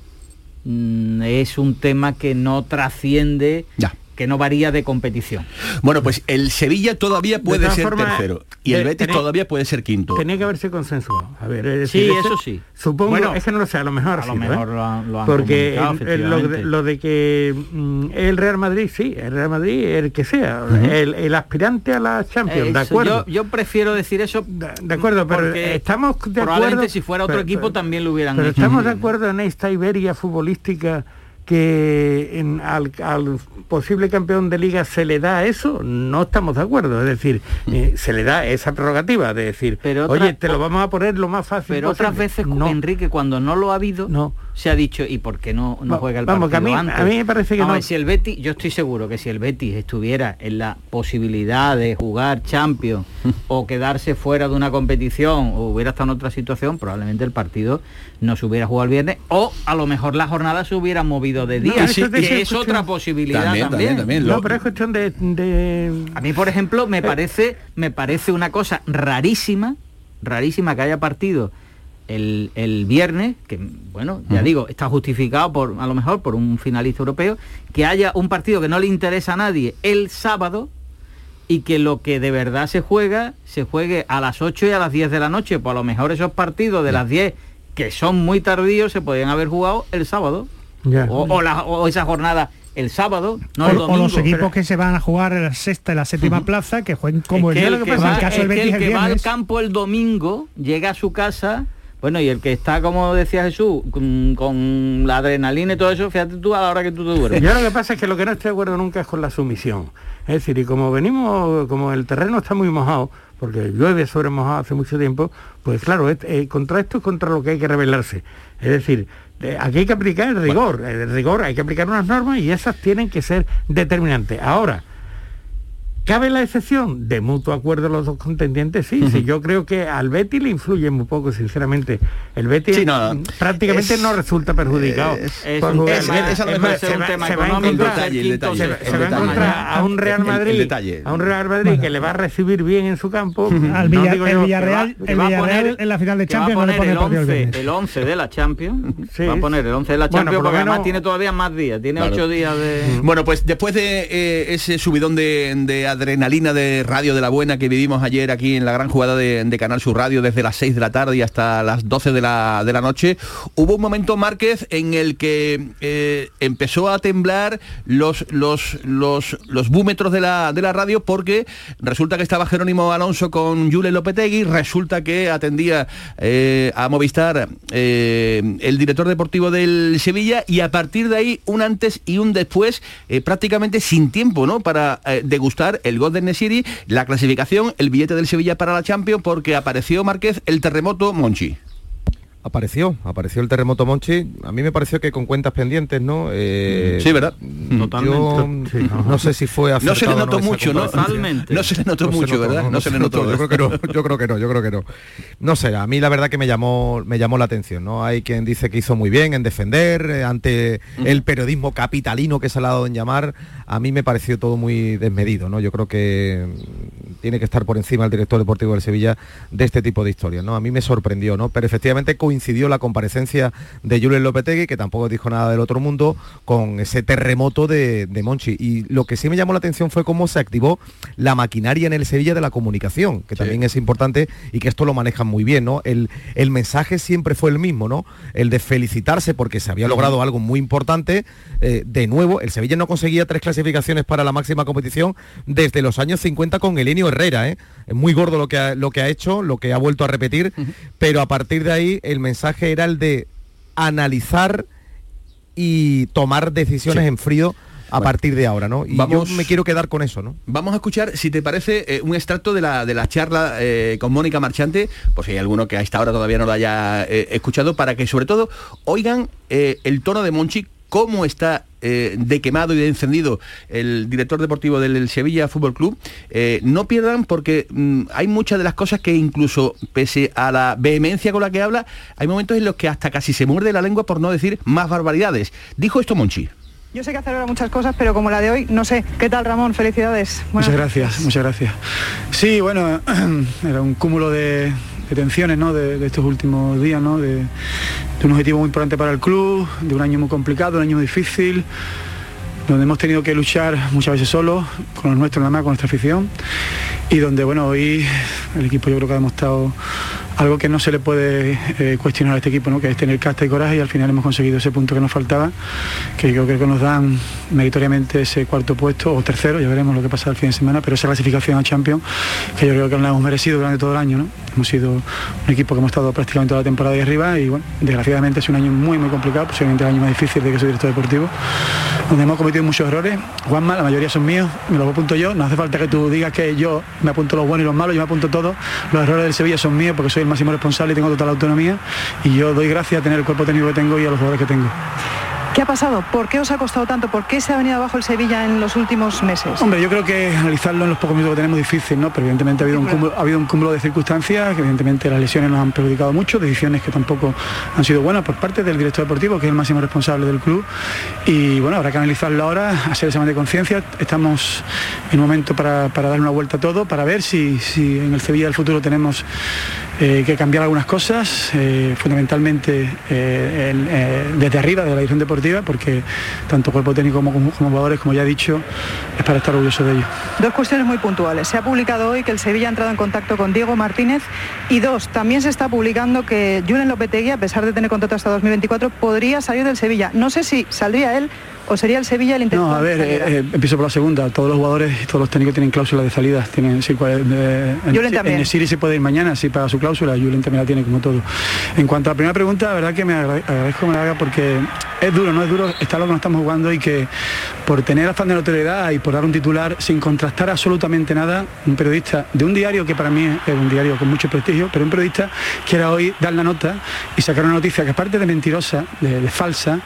mm, es un tema que no trasciende, Ya. Que no varía de competición. Bueno, pues el Sevilla todavía puede ser tercero y el Betis tenía- todavía puede ser quinto. tenía que haberse consensuado. A ver, es Sí, decir, eso ese- sí. Supongo, Bueno, es que no lo sé, a lo mejor a lo mejor ¿eh? lo han- lo han Porque comunicado, el- el- lo, de, efectivamente. lo de que mm, el Real Madrid, sí, el Real Madrid, el que sea, el, el aspirante a la Champions, de Eso, acuerdo. Yo, yo prefiero decir eso De, de acuerdo, pero porque estamos de probablemente acuerdo. si fuera otro pero- equipo pero- también lo hubieran Pero hecho. estamos de acuerdo en esta Iberia futbolística que en- al, al posible campeón de liga se le da eso, no estamos de acuerdo. Es decir, eh, se le da esa prerrogativa de decir, Pero otra- oye, te lo vamos a poner lo más fácil Pero otras posible". veces, no. Enrique, cuando no lo ha habido, No. Se ha dicho, ¿y por qué no, no juega el vamos, que a partido mí- antes? a mí me parece que Vamos no. si el Betis, yo estoy seguro que si el Betis estuviera en la posibilidad de jugar Champions o quedarse fuera de una competición o hubiera estado en otra situación, probablemente el partido no se hubiera jugado el viernes o a lo mejor la jornada se hubiera movido de día, eso- que es otra posibilidad También, también. también, también. No, Lo- pero es cuestión de, de- A mí, por ejemplo, me parece, me parece una cosa rarísima, rarísima que haya partido el, el viernes, que bueno, ya digo, está justificado por, a lo mejor, por un finalista europeo, que haya un partido que no le interesa a nadie el sábado y que lo que de verdad se juega, se juegue a las 8 y a las 10 de la noche. Pues a lo mejor esos partidos de las 10, que son muy tardíos, se podrían haber jugado el sábado. Ya. O, o la- o esa jornada el sábado, no o, el o domingo. los equipos que se van a jugar en la sexta y la séptima plaza, que jueguen como Es que el, el que como va, el caso es que el que va al campo el domingo llega a su casa bueno y el que está como decía Jesús con, con la adrenalina y todo eso fíjate tú a la hora que tú te duermes Yo lo que pasa es que lo que no estoy de acuerdo nunca es con la sumisión. Es decir, y como venimos, como el terreno está muy mojado, porque llueve sobre mojado hace mucho tiempo, pues claro, es- eh, contra esto es contra lo que hay que rebelarse. Es decir, eh, aquí hay que aplicar el rigor, el rigor, hay que aplicar unas normas y esas tienen que ser determinantes. Ahora, ¿Cabe la excepción? De mutuo acuerdo los dos contendientes, sí. sí, yo creo que al Betty le influye muy poco, sinceramente. El Betty Sí, no, prácticamente es- no resulta perjudicado. es un tema- Es- no un va- tema se económico, se, va a encontrar a un Real El- el Madrid, a un Real Madrid que le va a recibir bien en su campo. Al no Villarreal, en la final de que va a Champions no le poner pone el el partido el 11, viernes. el 11 de la Champions Sí. va a poner el 11 de la Bueno, Champions por lo porque además tiene todavía más días tiene Claro. ocho días de Bueno, pues después de eh, ese subidón de adrenalina de radio de la buena que vivimos ayer aquí en la gran jugada de, Canal Sur Radio desde las 6 de la tarde y hasta las 12 de la, de la noche, hubo un momento, Márquez, en el que eh, empezó a temblar los, los, los, los búmetros de la, de la radio porque resulta que estaba Jerónimo Alonso con Jule Lopetegui, resulta que atendía eh, a Movistar eh, el director deportivo del Sevilla y a partir de ahí un antes y un después prácticamente sin tiempo ¿no? para degustar el gol de Nesiri, la clasificación, el billete del Sevilla para la Champions porque apareció Márquez el terremoto Monchi. Apareció, apareció el terremoto Monchi. A mí me pareció que con cuentas pendientes, ¿no? Eh, sí, ¿verdad? Totalmente. no, sé si fue No se le notó mucho, ¿no? Totalmente. No se le notó mucho, ¿verdad? No, se, le notó. Yo creo que no, yo creo que no, yo creo que no. No sé, a mí la verdad que me llamó, me llamó la atención, ¿no? Hay quien dice que hizo muy bien en defender eh, ante el periodismo capitalino que se le ha dado en llamar. A mí me pareció todo muy desmedido, ¿no? Yo creo que tiene que estar por encima el director deportivo del Sevilla de este tipo de historias, ¿no? A mí me sorprendió, ¿no? Pero efectivamente coincidió la comparecencia de Julen Lopetegui, que tampoco dijo nada del otro mundo, con ese terremoto de, Monchi. Y lo que sí me llamó la atención fue cómo se activó la maquinaria en el Sevilla de la comunicación, que también es importante y que esto lo manejan muy bien, ¿no? El, el mensaje siempre fue el mismo, ¿no? El de felicitarse porque se había logrado algo muy importante. Eh, de nuevo, el Sevilla no conseguía tres clasificaciones para la máxima competición desde los años 50 con Elenio Herrera, ¿eh? Es muy gordo lo que ha, lo que ha hecho, lo que ha vuelto a repetir, pero a partir de ahí el mensaje era el de analizar y tomar decisiones en frío a partir de ahora, ¿no? Y yo me quiero quedar con eso, ¿no? Vamos a escuchar, si te parece, eh, un extracto de la, de la charla eh, con Mónica Marchante, por si hay alguno que a esta hora todavía no lo haya eh, escuchado, para que sobre todo oigan el tono de Monchi, cómo está de quemado y de encendido el director deportivo del Sevilla Fútbol Club, no pierdan porque mm, hay muchas de las cosas que incluso pese a la vehemencia con la que habla, hay momentos en los que hasta casi se muerde la lengua por no decir más barbaridades. Dijo esto Monchi. Yo sé que hacer ahora muchas cosas, pero como la de hoy, no sé. ¿Qué tal, Ramón? Felicidades. muchas gracias, muchas gracias. Sí, bueno, era un cúmulo de, tensiones ¿no? de, estos últimos días, ¿no? de, de, un objetivo muy importante para el club, de un año muy complicado, un año muy difícil, donde hemos tenido que luchar muchas veces solos, con los nuestros nada más, con nuestra afición, y donde, bueno, hoy el equipo yo creo que ha demostrado algo que no se le puede eh, cuestionar a este equipo, ¿no? que es tener casta y coraje y al final hemos conseguido ese punto que nos faltaba, que yo creo que nos dan meritoriamente ese cuarto puesto o tercero, ya veremos lo que pasa el fin de semana, pero esa clasificación a Champions que yo creo que la hemos merecido durante todo el año. ¿no? Hemos sido un equipo que hemos estado prácticamente toda la temporada ahí arriba y bueno, desgraciadamente es un año muy muy complicado, posiblemente el año más difícil de que soy director deportivo, donde hemos cometido muchos errores. Juanma, la mayoría son míos, me los apunto yo, no hace falta que tú digas que yo me apunto los buenos y los malos, yo me apunto todos, los errores del Sevilla son míos porque soy el máximo responsable y tengo total autonomía y yo doy gracias a tener el cuerpo técnico que tengo y a los jugadores que tengo. ¿Qué ha pasado? ¿Por qué os ha costado tanto? ¿Por qué se ha venido abajo el Sevilla en los últimos meses? Hombre, yo creo que analizarlo en los pocos minutos que tenemos es difícil, ¿no? Pero evidentemente ha habido, un cúmulo, ha habido un cúmulo de circunstancias, que evidentemente las lesiones nos han perjudicado mucho, decisiones que tampoco han sido buenas por parte del director deportivo, que es el máximo responsable del club. Y bueno, habrá que analizarlo ahora, hacer examen de conciencia. Estamos en un momento para, dar una vuelta a todo, para ver si, si en el Sevilla del futuro tenemos eh, que cambiar algunas cosas, eh, fundamentalmente eh, desde arriba de la dirección deportiva, porque tanto cuerpo técnico como, jugadores, como ya he dicho, es para estar orgulloso de ello. Dos cuestiones muy puntuales. Se ha publicado hoy que el Sevilla ha entrado en contacto con Diego Martínez y dos, también se está publicando que Julen Lopetegui, a pesar de tener contrato hasta 2024, podría salir del Sevilla. No sé si saldría él ¿O sería el Sevilla el intento? No, a ver, eh, eh, empiezo por la segunda. Todos los jugadores y todos los técnicos tienen cláusula de salida. Tienen, sí, en, en Siri se puede ir mañana, sí paga su cláusula, Julen también la tiene como todo. En cuanto a la primera pregunta, la verdad que me agradezco que me la haga porque es duro, no es duro, está lo que nos estamos jugando y que por tener afán de notoriedad y por dar un titular sin contrastar absolutamente nada, un periodista de un diario que para mí es un diario con mucho prestigio, pero un periodista quiera hoy dar la nota y sacar una noticia que aparte de mentirosa, de, falsa,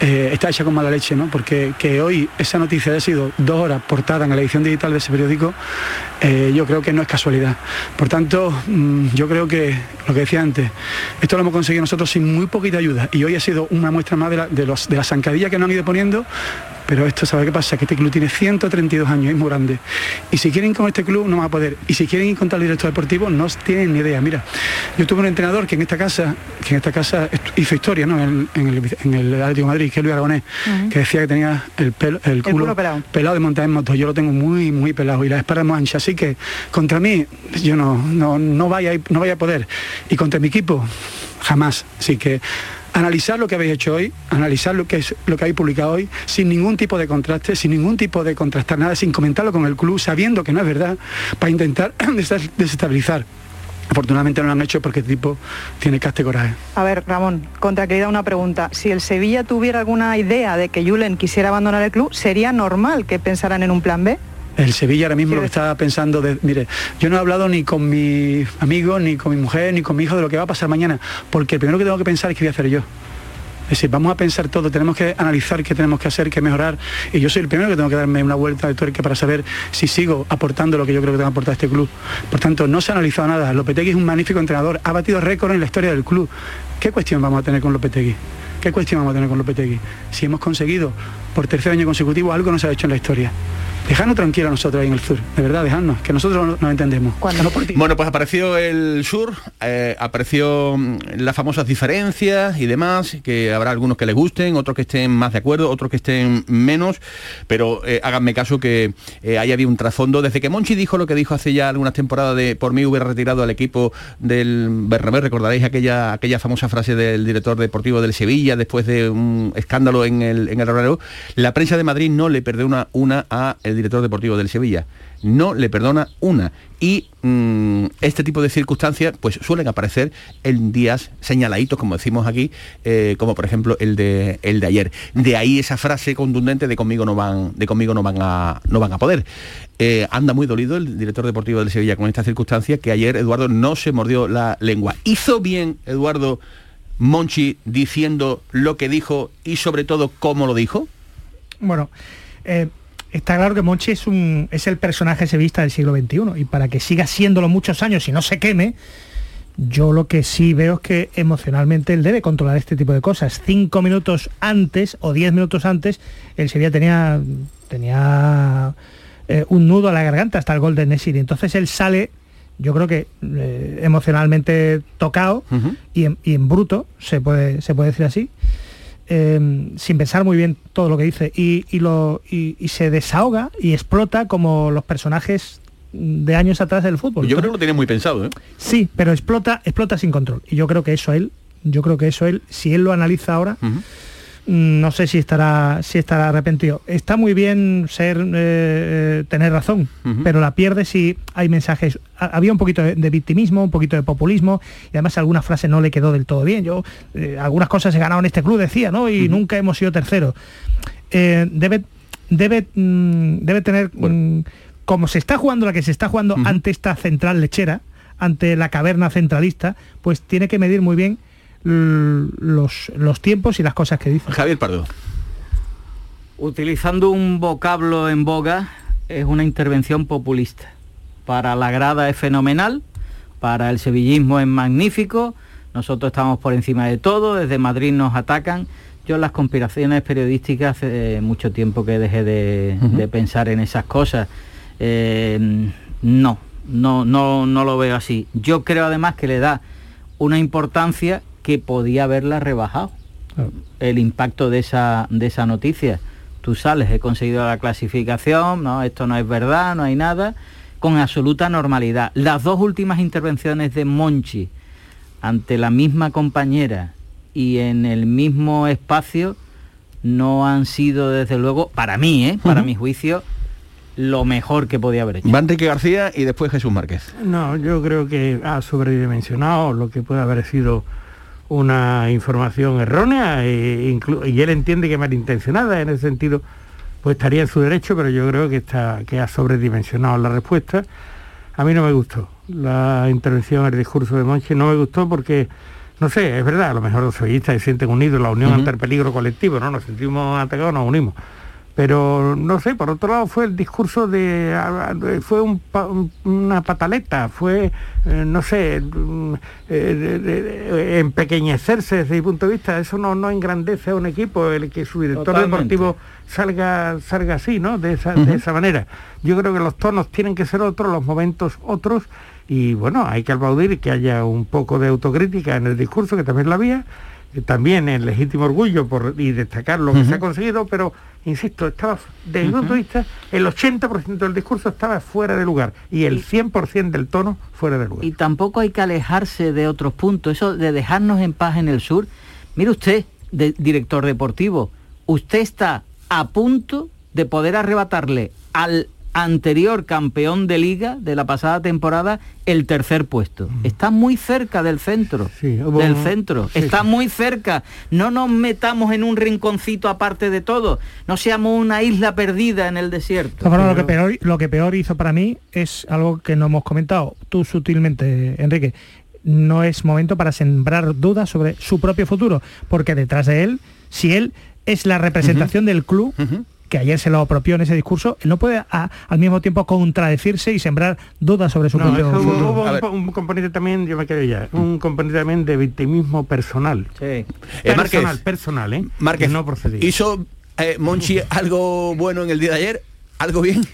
eh, está hecha con mala leche, ¿no? Porque que hoy esa noticia haya sido dos horas portada en la edición digital de ese periódico, eh, yo creo que no es casualidad. Por tanto, mm, yo creo que lo que decía antes, esto lo hemos conseguido nosotros sin muy poquita ayuda y hoy ha sido una muestra más de de, los, de la zancadilla que nos han ido poniendo, pero esto, ¿sabe qué pasa? Que este club tiene 132 años, es muy grande. Y si quieren ir con este club, no van a poder. Y si quieren ir contra el director deportivo, no tienen ni idea. Mira, yo tuve un entrenador que en esta casa, que en esta casa hizo historia, ¿no? En, el, en el Atlético de Madrid, que es Luis Aragonés, que decía que tenía el, pelo, el, culo, pelado. de montar en moto. Yo lo tengo muy, muy pelado y la espalda muy ancha. Así que contra mí, yo no, no, no, vaya, no vaya a poder. Y contra mi equipo, jamás. Así que analizar lo que habéis hecho hoy, analizar lo que es lo que habéis publicado hoy, sin ningún tipo de contraste, sin ningún tipo de contrastar nada, sin comentarlo con el club, sabiendo que no es verdad, para intentar desestabilizar. Afortunadamente no lo han hecho porque el tipo tiene caste coraje. A ver, Ramón, con tranquilidad una pregunta. Si el Sevilla tuviera alguna idea de que Julen quisiera abandonar el club, ¿sería normal que pensaran en un plan B? El Sevilla ahora mismo lo que está pensando, de, mire, yo no he hablado ni con mi amigo, ni con mi mujer, ni con mi hijo de lo que va a pasar mañana, porque el primero que tengo que pensar es qué voy a hacer yo. Es decir, vamos a pensar todo, tenemos que analizar qué tenemos que hacer, qué mejorar. Y yo soy el primero que tengo que darme una vuelta de tuerca para saber si sigo aportando lo que yo creo que tengo que aportar a este club. Por tanto, no se ha analizado nada. Lopetegui es un magnífico entrenador, ha batido récord en la historia del club. ¿Qué cuestión vamos a tener con Lopetegui? ¿Qué cuestión vamos a tener con Lopetegui? Si hemos conseguido por tercer año consecutivo algo no se ha hecho en la historia. Dejadnos tranquilo a nosotros ahí en el sur, de verdad, dejadnos, que nosotros no, entendemos. bueno, pues apareció el sur, eh, apareció mm, las famosas diferencias y demás, que habrá algunos que les gusten, otros que estén más de acuerdo, otros que estén menos, pero eh, háganme caso que eh, ahí había un trasfondo. Desde que Monchi dijo lo que dijo hace ya algunas temporadas de por mí hubiera retirado al equipo del Bernabé, recordaréis aquella, aquella famosa frase del director deportivo del Sevilla después de un escándalo en el, en el la prensa de Madrid no le perdió una, una a el director deportivo del Sevilla. No le perdona una. Y mm, este tipo de circunstancias pues suelen aparecer en días señaladitos, como decimos aquí, eh, como por ejemplo el de, el de ayer. De ahí esa frase contundente de conmigo no van, de conmigo no van a, no van a poder. Eh, anda muy dolido el director deportivo del Sevilla con esta circunstancia que ayer Eduardo no se mordió la lengua. Hizo bien Eduardo Monchi diciendo lo que dijo y sobre todo cómo lo dijo. Bueno, eh, está claro que Monchi es, un, es el personaje sevista del siglo XXI y para que siga siéndolo muchos años y no se queme, yo lo que sí veo es que emocionalmente él debe controlar este tipo de cosas. Cinco minutos antes o diez minutos antes, el Sevilla tenía, tenía eh, un nudo a la garganta hasta el gol de Nesiri. Entonces él sale, yo creo que eh, emocionalmente tocado y, en, bruto, se puede, se puede decir así. Em, sin pensar muy bien todo lo que dice y, lo, y, se desahoga y explota como los personajes de años atrás del fútbol. Yo creo que lo tiene muy pensado. ¿eh? Sí, pero explota, explota sin control. Y yo creo que eso él, yo creo que eso él, si él lo analiza ahora, no sé si estará si estará arrepentido. Está muy bien ser eh, eh, tener razón, pero la pierde si hay mensajes. Había un poquito de, victimismo, un poquito de populismo y además alguna frase no le quedó del todo bien. Yo eh, algunas cosas he ganado en este club decía, ¿no? Y nunca hemos sido tercero. debe debe mm, debe tener mm, como se está jugando la que se está jugando ante esta central lechera, ante la caverna centralista, pues tiene que medir muy bien los, los tiempos y las cosas que dice. Javier Pardo. Utilizando un vocablo en boga, es una intervención populista. Para la grada es fenomenal, para el sevillismo es magnífico, nosotros estamos por encima de todo, desde Madrid nos atacan. Yo las conspiraciones periodísticas hace mucho tiempo que dejé de, pensar en esas cosas. Eh, no, no, no, no lo veo así. Yo creo además que le da una importancia que podía haberla rebajado el impacto de esa, de esa noticia. Tú sales, he conseguido la clasificación, no, esto no es verdad, no hay nada, con absoluta normalidad. Las dos últimas intervenciones de Monchi ante la misma compañera y en el mismo espacio no han sido, desde luego, para mí, ¿eh? para mi juicio, lo mejor que podía haber hecho. Va Enrique García y después Jesús Márquez. No, yo creo que ha sobredimensionado lo que puede haber sido una información errónea e y él entiende que malintencionada en ese sentido pues estaría en su derecho pero yo creo que está que ha sobredimensionado la respuesta. A mí no me gustó la intervención el discurso de Monchi no me gustó porque no sé es verdad a lo mejor los sevillistas se sienten unidos la unión ante el peligro colectivo no nos sentimos atacados nos unimos pero no sé, por otro lado fue el discurso de, fue una pataleta, fue, eh, no sé, mm, eh, empequeñecerse desde mi punto de vista, eso no, no engrandece a un equipo, el que su director deportivo salga, salga así, ¿no? De esa, de esa manera. Yo creo que los tonos tienen que ser otros, los momentos otros, y bueno, hay que aplaudir que haya un poco de autocrítica en el discurso, que también la había, también el legítimo orgullo por, y destacar lo que se ha conseguido, pero insisto, estaba, desde mi punto de vista, el 80% del discurso estaba fuera de lugar y el 100% del tono fuera de lugar. Y tampoco hay que alejarse de otros puntos, eso de dejarnos en paz en el sur. Mire usted, director deportivo, usted está a punto de poder arrebatarle al anterior campeón de liga de la pasada temporada el tercer puesto. Está muy cerca del centro, del centro. Está muy cerca. No nos metamos en un rinconcito aparte de todo. No seamos una isla perdida en el desierto. lo, que peor, lo que peor hizo para mí es algo que no hemos comentado tú sutilmente, Enrique. No es momento para sembrar dudas sobre su propio futuro, porque detrás de él, si él es la representación del club, que ayer se lo apropió en ese discurso, él no puede al mismo tiempo contradecirse y sembrar dudas sobre su propio Hubo un, componente también, yo me quedo ya, un componente también de victimismo personal. Sí. Eh, personal, personal, ¿eh? Márquez, no procedía. ¿Hizo eh, Monchi algo bueno en el día de ayer? ¿Algo bien?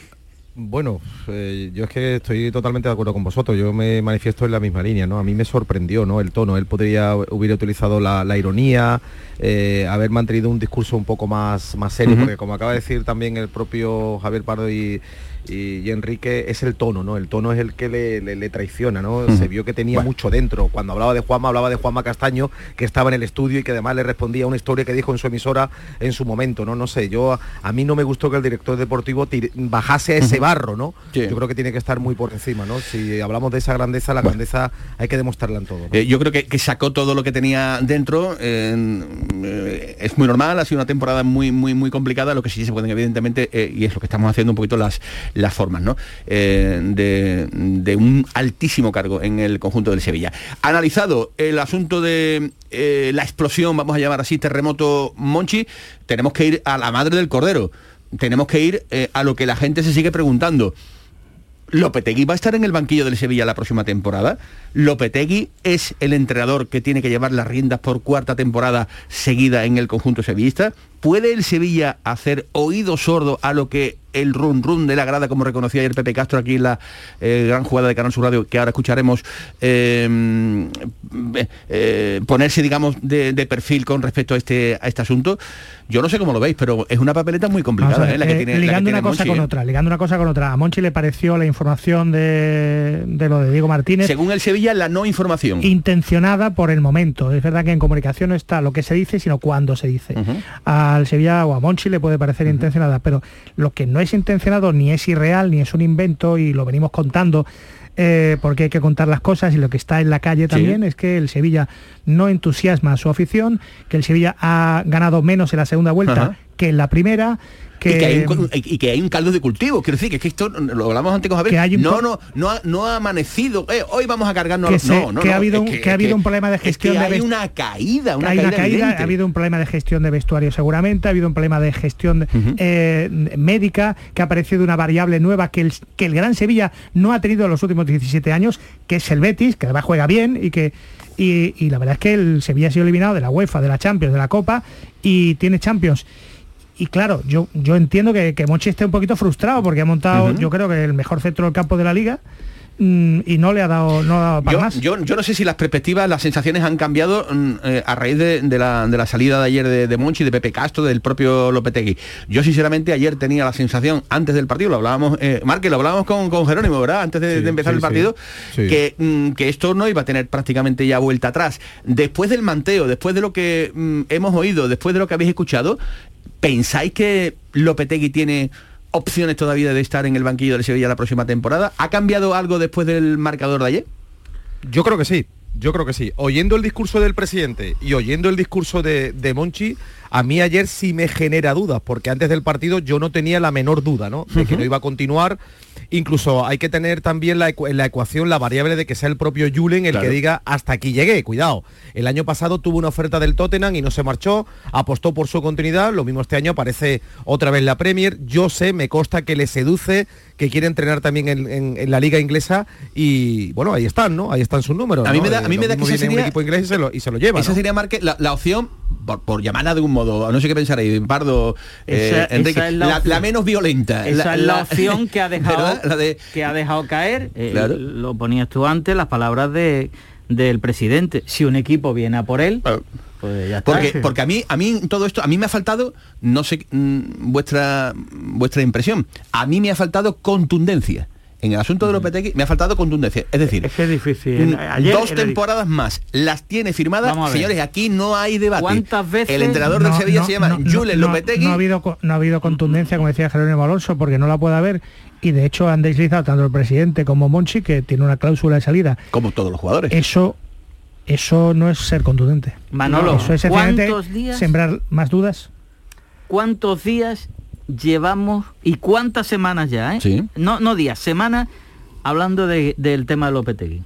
Bueno, eh, yo es que estoy totalmente de acuerdo con vosotros. Yo me manifiesto en la misma línea, ¿no? A mí me sorprendió, ¿no? El tono. Él podría hubiera utilizado la, ironía, eh, haber mantenido un discurso un poco más, más serio, porque como acaba de decir también el propio Javier Pardo y, y, Enrique es el tono, ¿no? El tono es el que le, traiciona, ¿no? Se vio que tenía mucho dentro. Cuando hablaba de Juanma, hablaba de Juanma Castaño, que estaba en el estudio y que además le respondía a una historia que dijo en su emisora en su momento, ¿no? No sé, yo a mí no me gustó que el director deportivo bajase a ese barro, ¿no? Yo creo que tiene que estar muy por encima, ¿no? Si hablamos de esa grandeza, la grandeza hay que demostrarla en todo. Eh, yo creo que, sacó todo lo que tenía dentro. Eh, es muy normal, ha sido una temporada muy, muy, muy complicada. Lo que sí se pueden, evidentemente, eh, y es lo que estamos haciendo un poquito las, las formas ¿no? Eh, de, un altísimo cargo en el conjunto del Sevilla. Analizado el asunto de eh, la explosión, vamos a llamar así, terremoto Monchi, tenemos que ir a la madre del cordero. Tenemos que ir eh, a lo que la gente se sigue preguntando. ¿Lopetegui va a estar en el banquillo del Sevilla la próxima temporada? ¿Lopetegui es el entrenador que tiene que llevar las riendas por cuarta temporada seguida en el conjunto sevillista? ¿Puede el Sevilla hacer oído sordo a lo que el run run de la grada, como reconocía ayer Pepe Castro aquí en la eh, gran jugada de Canal Sur Radio, que ahora escucharemos, eh, eh, ponerse, digamos, de, perfil con respecto a este, a este asunto. Yo no sé cómo lo veis, pero es una papeleta muy complicada, la que tiene, ligando una cosa con otra, ligando una cosa con otra. A Monchi le pareció la información de, de, lo de Diego Martínez. Según el Sevilla, la no información. Intencionada por el momento. Es verdad que en comunicación no está lo que se dice, sino cuándo se dice. Al Sevilla o a Monchi le puede parecer intencionada, pero lo que no es intencionado ni es irreal, ni es un invento, y lo venimos contando eh, porque hay que contar las cosas y lo que está en la calle también es que el Sevilla no entusiasma a su afición, que el Sevilla ha ganado menos en la segunda vuelta que en la primera, y, que hay un, caldo de cultivo. Quiero decir que, que esto, lo hablamos antes con Javier, no, no, no, ha, no ha amanecido, eh, hoy vamos a cargarnos que no, no, que ha habido, un, que, ha habido un problema de gestión que hay una caída, una, caída, ha habido un problema de gestión de vestuario seguramente, ha habido un problema de gestión eh, médica, que ha aparecido una variable nueva que el, que el Gran Sevilla no ha tenido en los últimos 17 años, que es el Betis, que además juega bien y que y, y, la verdad es que el Sevilla ha sido eliminado de la UEFA, de la Champions, de la Copa y tiene Champions y claro, yo, yo entiendo que, que Mochi esté un poquito frustrado porque ha montado, yo creo que el mejor centro del campo de la liga mm, y no le ha dado, no para yo, más. Yo, no sé si las perspectivas, las sensaciones han cambiado mm, eh, a raíz de, la, salida de ayer de, de, Monchi, de Pepe Castro, del propio Lopetegui. Yo sinceramente ayer tenía la sensación, antes del partido, lo hablábamos, eh, Marque, lo hablábamos con, con Jerónimo, ¿verdad? Antes de, empezar el partido, Que, mm, que esto no iba a tener prácticamente ya vuelta atrás. Después del manteo, después de lo que hemos oído, después de lo que habéis escuchado, ¿Pensáis que Lopetegui tiene opciones todavía de estar en el banquillo del Sevilla la próxima temporada? ¿Ha cambiado algo después del marcador de ayer? Yo creo que sí. Yo creo que sí. Oyendo el discurso del presidente y oyendo el discurso de, Monchi, a mí ayer sí me genera dudas, porque antes del partido yo no tenía la menor duda, ¿no? De que no iba a continuar. Incluso hay que tener también la, en la ecuación la variable de que sea el propio Julen el Claro. que diga hasta aquí llegué, cuidado. El año pasado tuvo una oferta del Tottenham y no se marchó, apostó por su continuidad, lo mismo este año aparece otra vez la Premier. Yo sé, me consta que le seduce, que quiere entrenar también en, en- en la liga inglesa y bueno, ahí están, ¿no? Ahí están sus números. A mí me da, a mí me da que esa viene un sería, equipo inglés y se lo, y se lo lleva. esa ¿no? sería Marque, la, la opción, por, por llamarla de un modo, no sé qué pensaréis, Pardo, eh, Enrique, esa es la la, la menos violenta. Esa es la opción que ha dejado. La de- que ha dejado caer, eh, Claro. lo ponías tú antes, las palabras de, del presidente. Si un equipo viene a por él, pues ya está. Porque, porque a mí, a mí todo esto, a mí me ha faltado, no sé mm, vuestra vuestra impresión, a mí me ha faltado contundencia. En el asunto de Lopetegui me ha faltado contundencia. Es decir, Es que es difícil. mm, Ayer dos temporadas más las tiene firmadas. Señores, aquí no hay debate. ¿Cuántas veces- El entrenador del No, Sevilla no, se llama no, no, Lopetegui. No ha habido no ha habido contundencia, como decía Jerónimo Alonso, porque no la puede haber. Y de hecho han deslizado tanto el presidente como Monchi, que tiene una cláusula de salida. Como todos los jugadores. Eso, eso no es ser contundente. Manolo, eso es ¿cuántos días? sembrar más dudas. ¿Cuántos días llevamos y cuántas semanas ya, eh? Sí. No, no días, semanas hablando de- del tema de Lopetegui.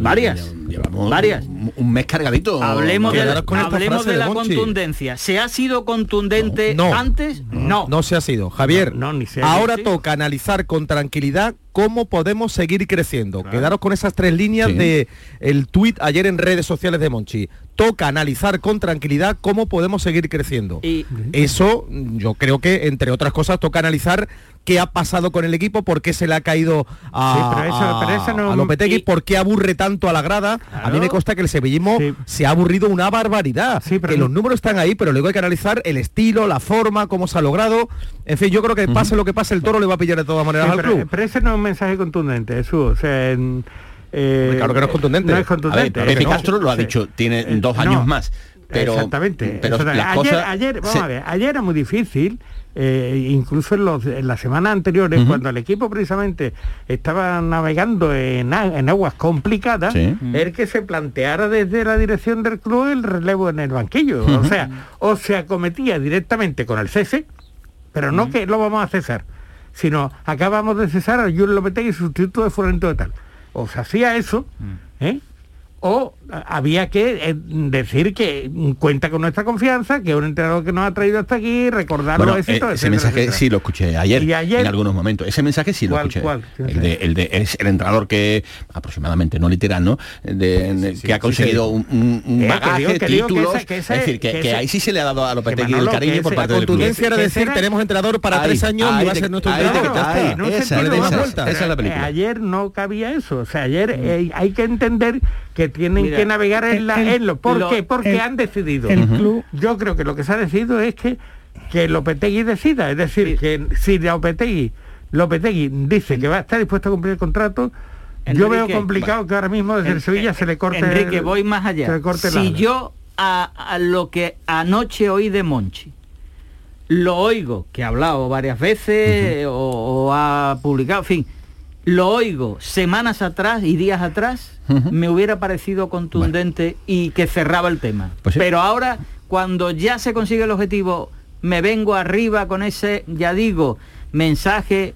Varias. Llevamos Varias. Un, mes cargadito. Hablemos, de, con hablemos frase de la contundencia. ¿Se ha sido contundente No, no. antes? No. No se ha sido. Javier, No, no, ni se ahora toca analizar con tranquilidad cómo podemos seguir creciendo. Quedaros con esas tres líneas Sí. de el tuit ayer en redes sociales de Monchi. Toca analizar con tranquilidad cómo podemos seguir creciendo. Y Eso, yo creo que, entre otras cosas, toca analizar qué ha pasado con el equipo, por qué se le ha caído a, Sí, pero eso- a- pero eso no- a Lopetegui, y- por qué aburre tanto a la grada. A mí me consta que el sevillismo Sí. se ha aburrido una barbaridad. Sí, pero que no- los números están ahí, pero luego hay que analizar el estilo, la forma, cómo se ha logrado. En fin, yo creo que pase lo que pase, el toro le va a pillar de todas maneras Sí, al pero, club. pero ese no es un mensaje contundente, Jesús. O sea, en, eh, Claro que no es contundente. No es A ver, contundente. Pepe no. Castro lo ha Sí. dicho, tiene Eh, dos no. años más. Pero, Exactamente. Pero Exactamente. las ayer, cosas ayer, vamos se- a ver, ayer era muy difícil, eh, incluso en, los, en las semanas anteriores, cuando el equipo precisamente estaba navegando en, en aguas complicadas, Sí. el que se planteara desde la dirección del club el relevo en el banquillo. O sea, o se acometía directamente con el cese, pero no que lo vamos a cesar, sino acabamos de cesar a Julio Lopetegui, sustituto de Florento de tal. O se hacía eso, ¿eh? o había que eh, decir que cuenta con nuestra confianza, que es un entrenador que nos ha traído hasta aquí, recordar Bueno, los éxitos, eh, ese etcétera, mensaje etcétera. sí lo escuché ayer, Y ayer- en algunos momentos. Ese mensaje sí lo ¿Cuál, escuché. cuál? El, de, el de es el entrenador que aproximadamente, no literal, ¿no? De- que ha conseguido un, un- un Eh, que bagaje, digo- que digo que títulos. ese- que ese- es decir, que, que que ese- ahí sí se le ha dado a Lopetegui el cariño que por ese- parte la del club. Contundencia era Que decir, tenemos entrenador para Ahí, tres años y va a ser nuestro entrenador. esa, es la película. Eh, Ayer no cabía eso. O sea, ayer hay que entender que tienen Mira, que navegar en, la, el- en lo. ¿Por lo- qué? Porque el- han decidido. el club- Yo creo que lo que se ha decidido es que, que Lopetegui decida. Es decir, que si Lopetegui, Lopetegui dice que va a estar dispuesto a cumplir el contrato, yo veo complicado que ahora mismo desde el Sevilla se le corte Enrique, el- voy más se allá. le corte Si yo a, a lo que anoche oí de Monchi, lo oigo, que ha hablado varias veces o, o ha publicado, en fin, lo oigo semanas atrás y días atrás, me hubiera parecido contundente y que cerraba el tema. Pues sí. Pero ahora, cuando ya se consigue el objetivo, me vengo arriba con ese, ya digo, mensaje,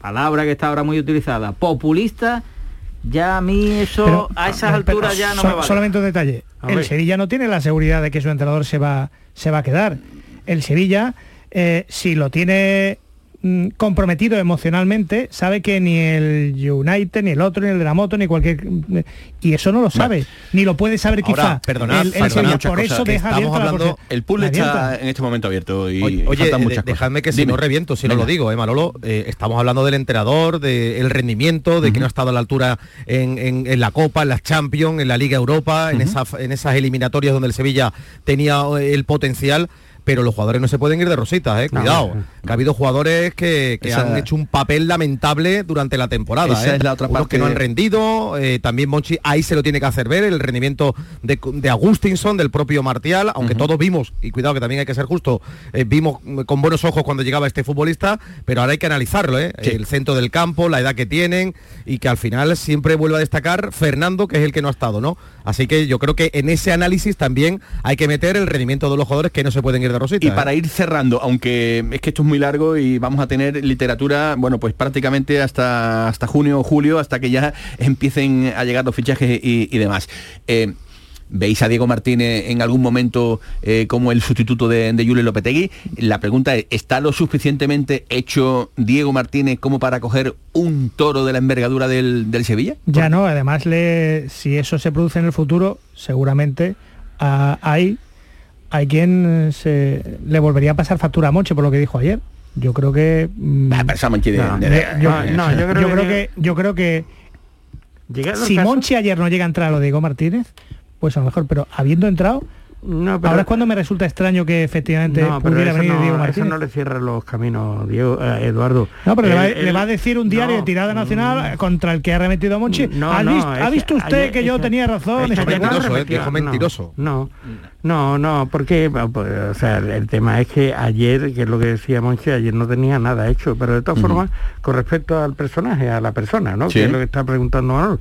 palabra que está ahora muy utilizada, populista, ya a mí eso Pero- a esas pero- alturas ya no so- me vale. Solamente un detalle. El. Sevilla no tiene la seguridad de que su entrenador se va, se va a quedar. El Sevilla, eh, si lo tiene comprometido emocionalmente, sabe que ni el United, ni el otro, ni el de la moto, ni cualquier... Y eso no lo sabe. Ni lo puede saber Ahora, quizá. perdonad, el, el perdonad, Por cosas eso que deja estamos hablando-. El pool está en este momento abierto y Oye, faltan de- muchas cosas. dejadme que si Dime. no reviento, si no lo digo, eh, Manolo, eh, estamos hablando del entrenador, del rendimiento, de que no ha estado a la altura en, en- en la Copa, en las Champions, en la Liga Europa, en, esa- en esas eliminatorias donde el Sevilla tenía eh, el potencial. Pero los jugadores no se pueden ir de rositas, ¿eh? cuidado. Que ha habido jugadores que, que Esa- han hecho un papel lamentable durante la temporada. Esa ¿eh? es la otra Unos parte- que no han rendido, eh, también Monchi ahí se lo tiene que hacer ver, el rendimiento de, de Agustinson, del propio Martial, aunque todos vimos, y cuidado que también hay que ser justo, eh, vimos con buenos ojos cuando llegaba este futbolista, pero ahora hay que analizarlo, ¿eh? el centro del campo, la edad que tienen, y que al final siempre vuelve a destacar Fernando, que es el que no ha estado, ¿no? Así que yo creo que en ese análisis también hay que meter el rendimiento de los jugadores que no se pueden ir rosita. Y ¿eh? para ir cerrando, aunque es que esto es muy largo y vamos a tener literatura, bueno, pues prácticamente hasta, hasta junio o julio, hasta que ya empiecen a llegar los fichajes y, y demás. Eh, ¿Veis a Diego Martínez en algún momento eh, como el sustituto de, de Julio Lopetegui? La pregunta es, ¿está lo suficientemente hecho Diego Martínez como para coger un toro de la envergadura del, del Sevilla? Ya no, además le, si eso se produce en el futuro, seguramente ah, hay, hay quien eh, se, le volvería a pasar factura a Monche por lo que dijo ayer. Yo creo que... mm, Monchi yo, no, no, yo creo yo que- creo que yo creo que si caso- Monchi ayer no llega a entrar a lo de Diego Martínez, pues a lo mejor, pero habiendo entrado, No, pero- ahora es cuando me resulta extraño que efectivamente No, pero pudiera eso venir no, Diego eso no le cierra los caminos, Diego, eh, Eduardo. No, pero le, va, Él- le va a decir un diario no, de tirada nacional contra el que ha remetido Monchi. No, ¿Ha, es ¿ha visto usted ayer- que yo tenía razón? es mentiroso, ¿eh? Dijo mentiroso. No, no, no, porque pues, o sea, el tema es que ayer, que es lo que decía Monchi, ayer no tenía nada hecho, pero de todas formas, con respecto al personaje, a la persona, ¿no? Sí. Que es lo que está preguntando Manolo.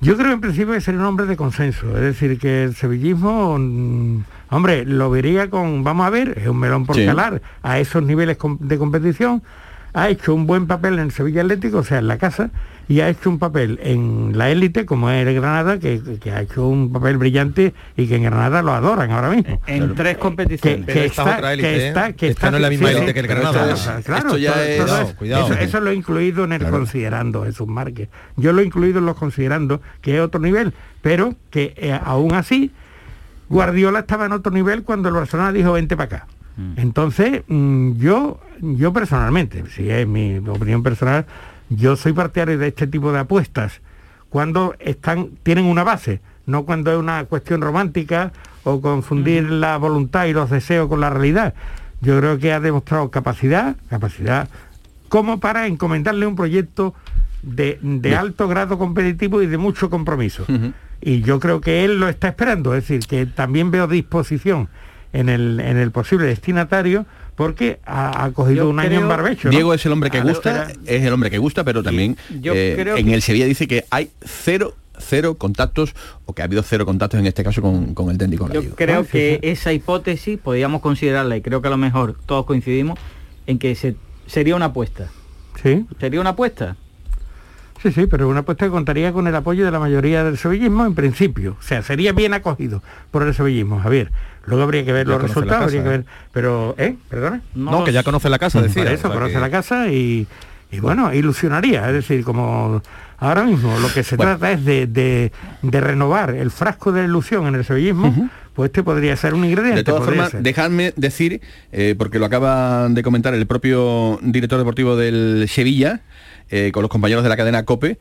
Yo creo en principio que sería un hombre de consenso, es decir, que el sevillismo, mm, hombre, lo vería con, vamos a ver, es un melón por Sí. calar a esos niveles de competición, ha hecho un buen papel en el Sevilla Atlético, o sea, en la casa, y ha hecho un papel en la élite, como es el Granada, que, que ha hecho un papel brillante y que en Granada lo adoran ahora mismo. En tres competiciones. Que, Pero que esta está, es otra élite, que ¿eh? está, que Esta está- no es la misma sí, élite sí, que el Granada. esto- claro, ya todo- es- todo Cuidado, cuidado. Eso, eso lo he incluido en el considerando, Jesús Márquez. Yo lo he incluido en los considerando, que es otro nivel, pero que eh, aún así Guardiola estaba en otro nivel cuando el Barcelona dijo vente para acá. Entonces, mm, yo, yo personalmente, si es mi opinión personal, yo soy partidario de este tipo de apuestas cuando están, tienen una base, no cuando es una cuestión romántica o confundir la voluntad y los deseos con la realidad. Yo creo que ha demostrado capacidad, capacidad como para encomendarle un proyecto de, de alto grado competitivo y de mucho compromiso. Y yo creo que él lo está esperando, es decir, que también veo disposición en el, en el posible destinatario porque ha, ha cogido Yo un año en creo- barbecho. ¿no? Diego es el hombre que gusta, es el hombre que gusta, pero también yo eh, creo en que- el Sevilla dice que hay cero cero contactos o que ha habido cero contactos en este caso con, con el técnico Yo gallego. creo Ah, sí, que sí. esa hipótesis podríamos considerarla y creo que a lo mejor todos coincidimos en que se, sería una apuesta. Sí, ¿Sería una apuesta? sí, sí, pero una apuesta que contaría con el apoyo de la mayoría del sevillismo en principio. O sea, sería bien acogido por el sevillismo, Javier. Luego habría que ver Ya los resultados, habría que ¿eh? ver. Pero, ¿eh? ¿Perdona? No, que ya conoce la casa, decía. Por eso, o sea conoce que- la casa y, y bueno, ilusionaría. Es decir, como ahora mismo lo que se Bueno. trata es de, de- de renovar el frasco de ilusión en el sevillismo, pues este podría ser un ingrediente. De todas formas, dejadme decir, eh, porque lo acaba de comentar el propio director deportivo del Sevilla, eh, con los compañeros de la cadena COPE,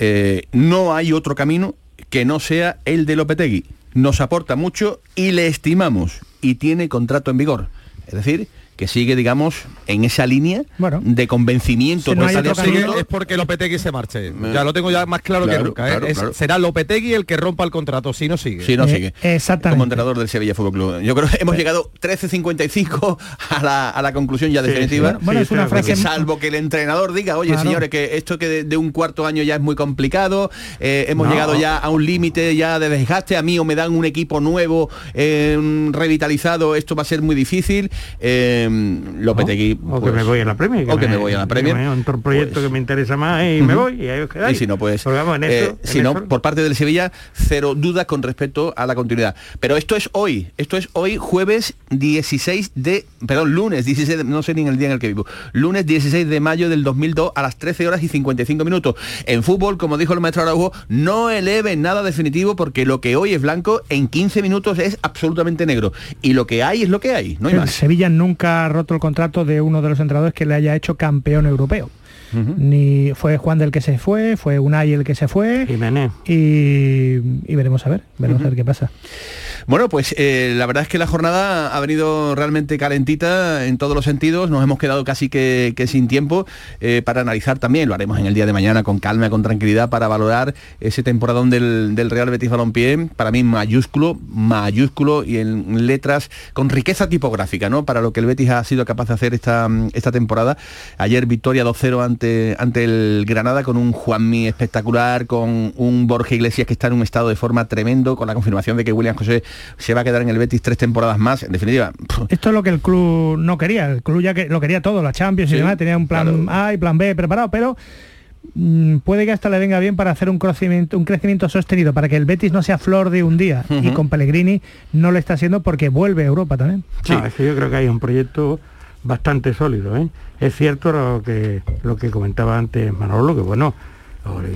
eh, no hay otro camino que no sea el de Lopetegui. Nos aporta mucho y le estimamos y tiene contrato en vigor. Es decir, que sigue, digamos, en esa línea Bueno. de convencimiento Si no hay otro es porque Lopetegui se marche. Ya lo tengo ya más claro, Claro, que nunca. ¿eh? claro, Es- claro. Será Lopetegui el que rompa el contrato, si no sigue. Si no Eh, sigue. exactamente. Como entrenador del Sevilla Fútbol Club. Yo creo que hemos llegado 13.55 a la, a la conclusión ya definitiva. sí, Bueno, es una frase que salvo que el entrenador diga, oye Claro. señores, que esto que de, de un cuarto año ya es muy complicado, eh, hemos No. llegado ya a un límite ya de desgaste, a mí o me dan un equipo nuevo, eh, revitalizado, esto va a ser muy difícil. Eh, Lopetegui. o que pues, me voy a la Premier. o que me voy a la Premier. me- Otro proyecto Pues, que me interesa más y me voy y ahí os quedáis. y si no, pues, vamos, en eh, eso- en si no, por parte del Sevilla, cero dudas con respecto a la continuidad. Pero esto es hoy, esto es hoy jueves 16 de, perdón, lunes 16, de- no sé ni en el día en el que vivo, lunes 16 de mayo del 2002 a las 13 horas y 55 minutos. En fútbol, como dijo el maestro Araujo, no eleven nada definitivo porque lo que hoy es blanco, en 15 minutos es absolutamente negro. Y lo que hay es lo que hay, no hay el más. Sevilla nunca ha roto el contrato de uno de los entrenadores que le haya hecho campeón europeo. Ni fue Juan del que se fue, fue Unai el que se fue. Y, y veremos a ver, veremos a ver qué pasa. Bueno, pues eh, la verdad es que la jornada ha venido realmente calentita en todos los sentidos. Nos hemos quedado casi que, sin tiempo eh, para analizar también. Lo haremos en el día de mañana con calma, con tranquilidad, para valorar ese temporadón del, Real Betis Balompié. Para mí mayúsculo, mayúsculo y en letras con riqueza tipográfica, ¿no? Para lo que el Betis ha sido capaz de hacer esta, esta temporada. Ayer victoria 2-0 ante, ante el Granada con un Juanmi espectacular, con un Borja Iglesias que está en un estado de forma tremendo, con la confirmación de que William José se va a quedar en el Betis tres temporadas más, en definitiva. Esto es lo que el club no quería, el club ya que lo quería todo, la Champions y demás, tenía un plan A y plan B preparado, pero mm, puede que hasta le venga bien para hacer un crecimiento, un crecimiento sostenido, para que el Betis no sea flor de un día. Y con Pellegrini no lo está haciendo porque vuelve a Europa también. Sí, es que yo creo que hay un proyecto bastante sólido. ¿eh? Es cierto lo que, lo que comentaba antes Manolo, que bueno,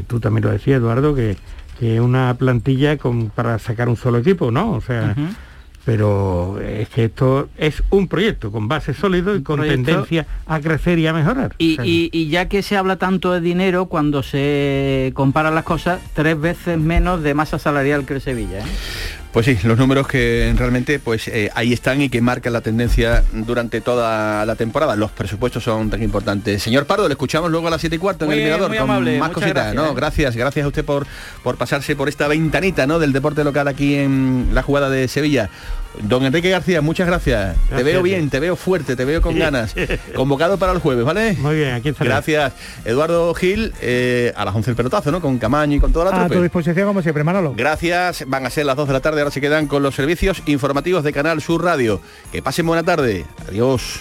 tú también lo decías, Eduardo, que que una plantilla con, para sacar un solo equipo, ¿no? O sea, pero es que esto es un proyecto con base sólido y con tendencia a crecer y a mejorar. Y, ya que se habla tanto de dinero, cuando se comparan las cosas, tres veces menos de masa salarial que el Sevilla. ¿eh? Pues sí, los números que realmente pues eh, ahí están y que marcan la tendencia durante toda la temporada. Los presupuestos son tan importantes. Señor Pardo, le escuchamos luego a las 7 y cuarto en el mirador con más cositas. ¿no? Gracias, gracias a usted por, por pasarse por esta ventanita ¿no? del deporte local aquí en la jugada de Sevilla. Don Enrique García, muchas gracias. te veo bien, te veo fuerte, te veo con ganas. Convocado para el jueves, ¿vale? Muy bien, aquí. Gracias. Eduardo Gil, eh, a las 11 el pelotazo, ¿no? Con Camaño y con toda la tropa. A tu disposición como siempre, Manolo. Gracias. Van a ser las 2 de la tarde, ahora se quedan con los servicios informativos de Canal Sur Radio. Que pasen buena tarde. Adiós.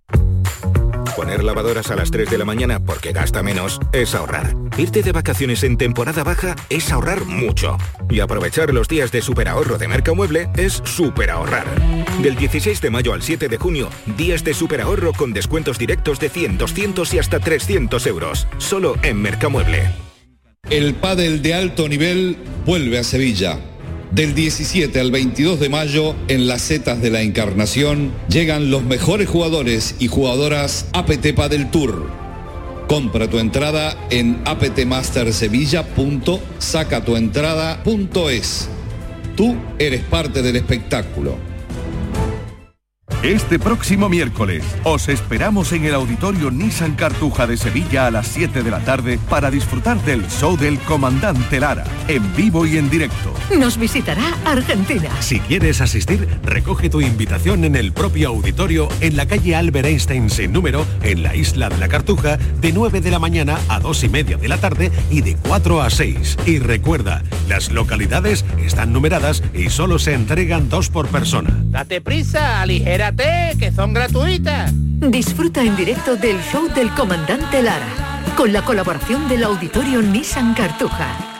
Poner lavadoras a las 3 de la mañana porque gasta menos es ahorrar. Irte de vacaciones en temporada baja es ahorrar mucho. Y aprovechar los días de superahorro de Mercamueble es superahorrar. Del 16 de mayo al 7 de junio, días de superahorro con descuentos directos de 100, 200 y hasta 300 euros. Solo en Mercamueble. El pádel de alto nivel vuelve a Sevilla del 17 al 22 de mayo, en las setas de la Encarnación, llegan los mejores jugadores y jugadoras APT Padel Tour. Compra tu entrada en aptmastersevilla.sacatuentrada.es. Tú eres parte del espectáculo. Este próximo miércoles os esperamos en el auditorio Nissan Cartuja de Sevilla a las 7 de la tarde para disfrutar del show del comandante Lara, en vivo y en directo. Nos visitará Argentina. Si quieres asistir, recoge tu invitación en el propio auditorio en la calle Albert Einstein sin número, en la isla de la Cartuja, de 9 de la mañana a 2 y media de la tarde y de 4 a 6. Y recuerda, las localidades están numeradas y solo se entregan dos por persona. Date prisa, que son gratuitas. Disfruta en directo del show del comandante Lara, con la colaboración del auditorio Nissan Cartuja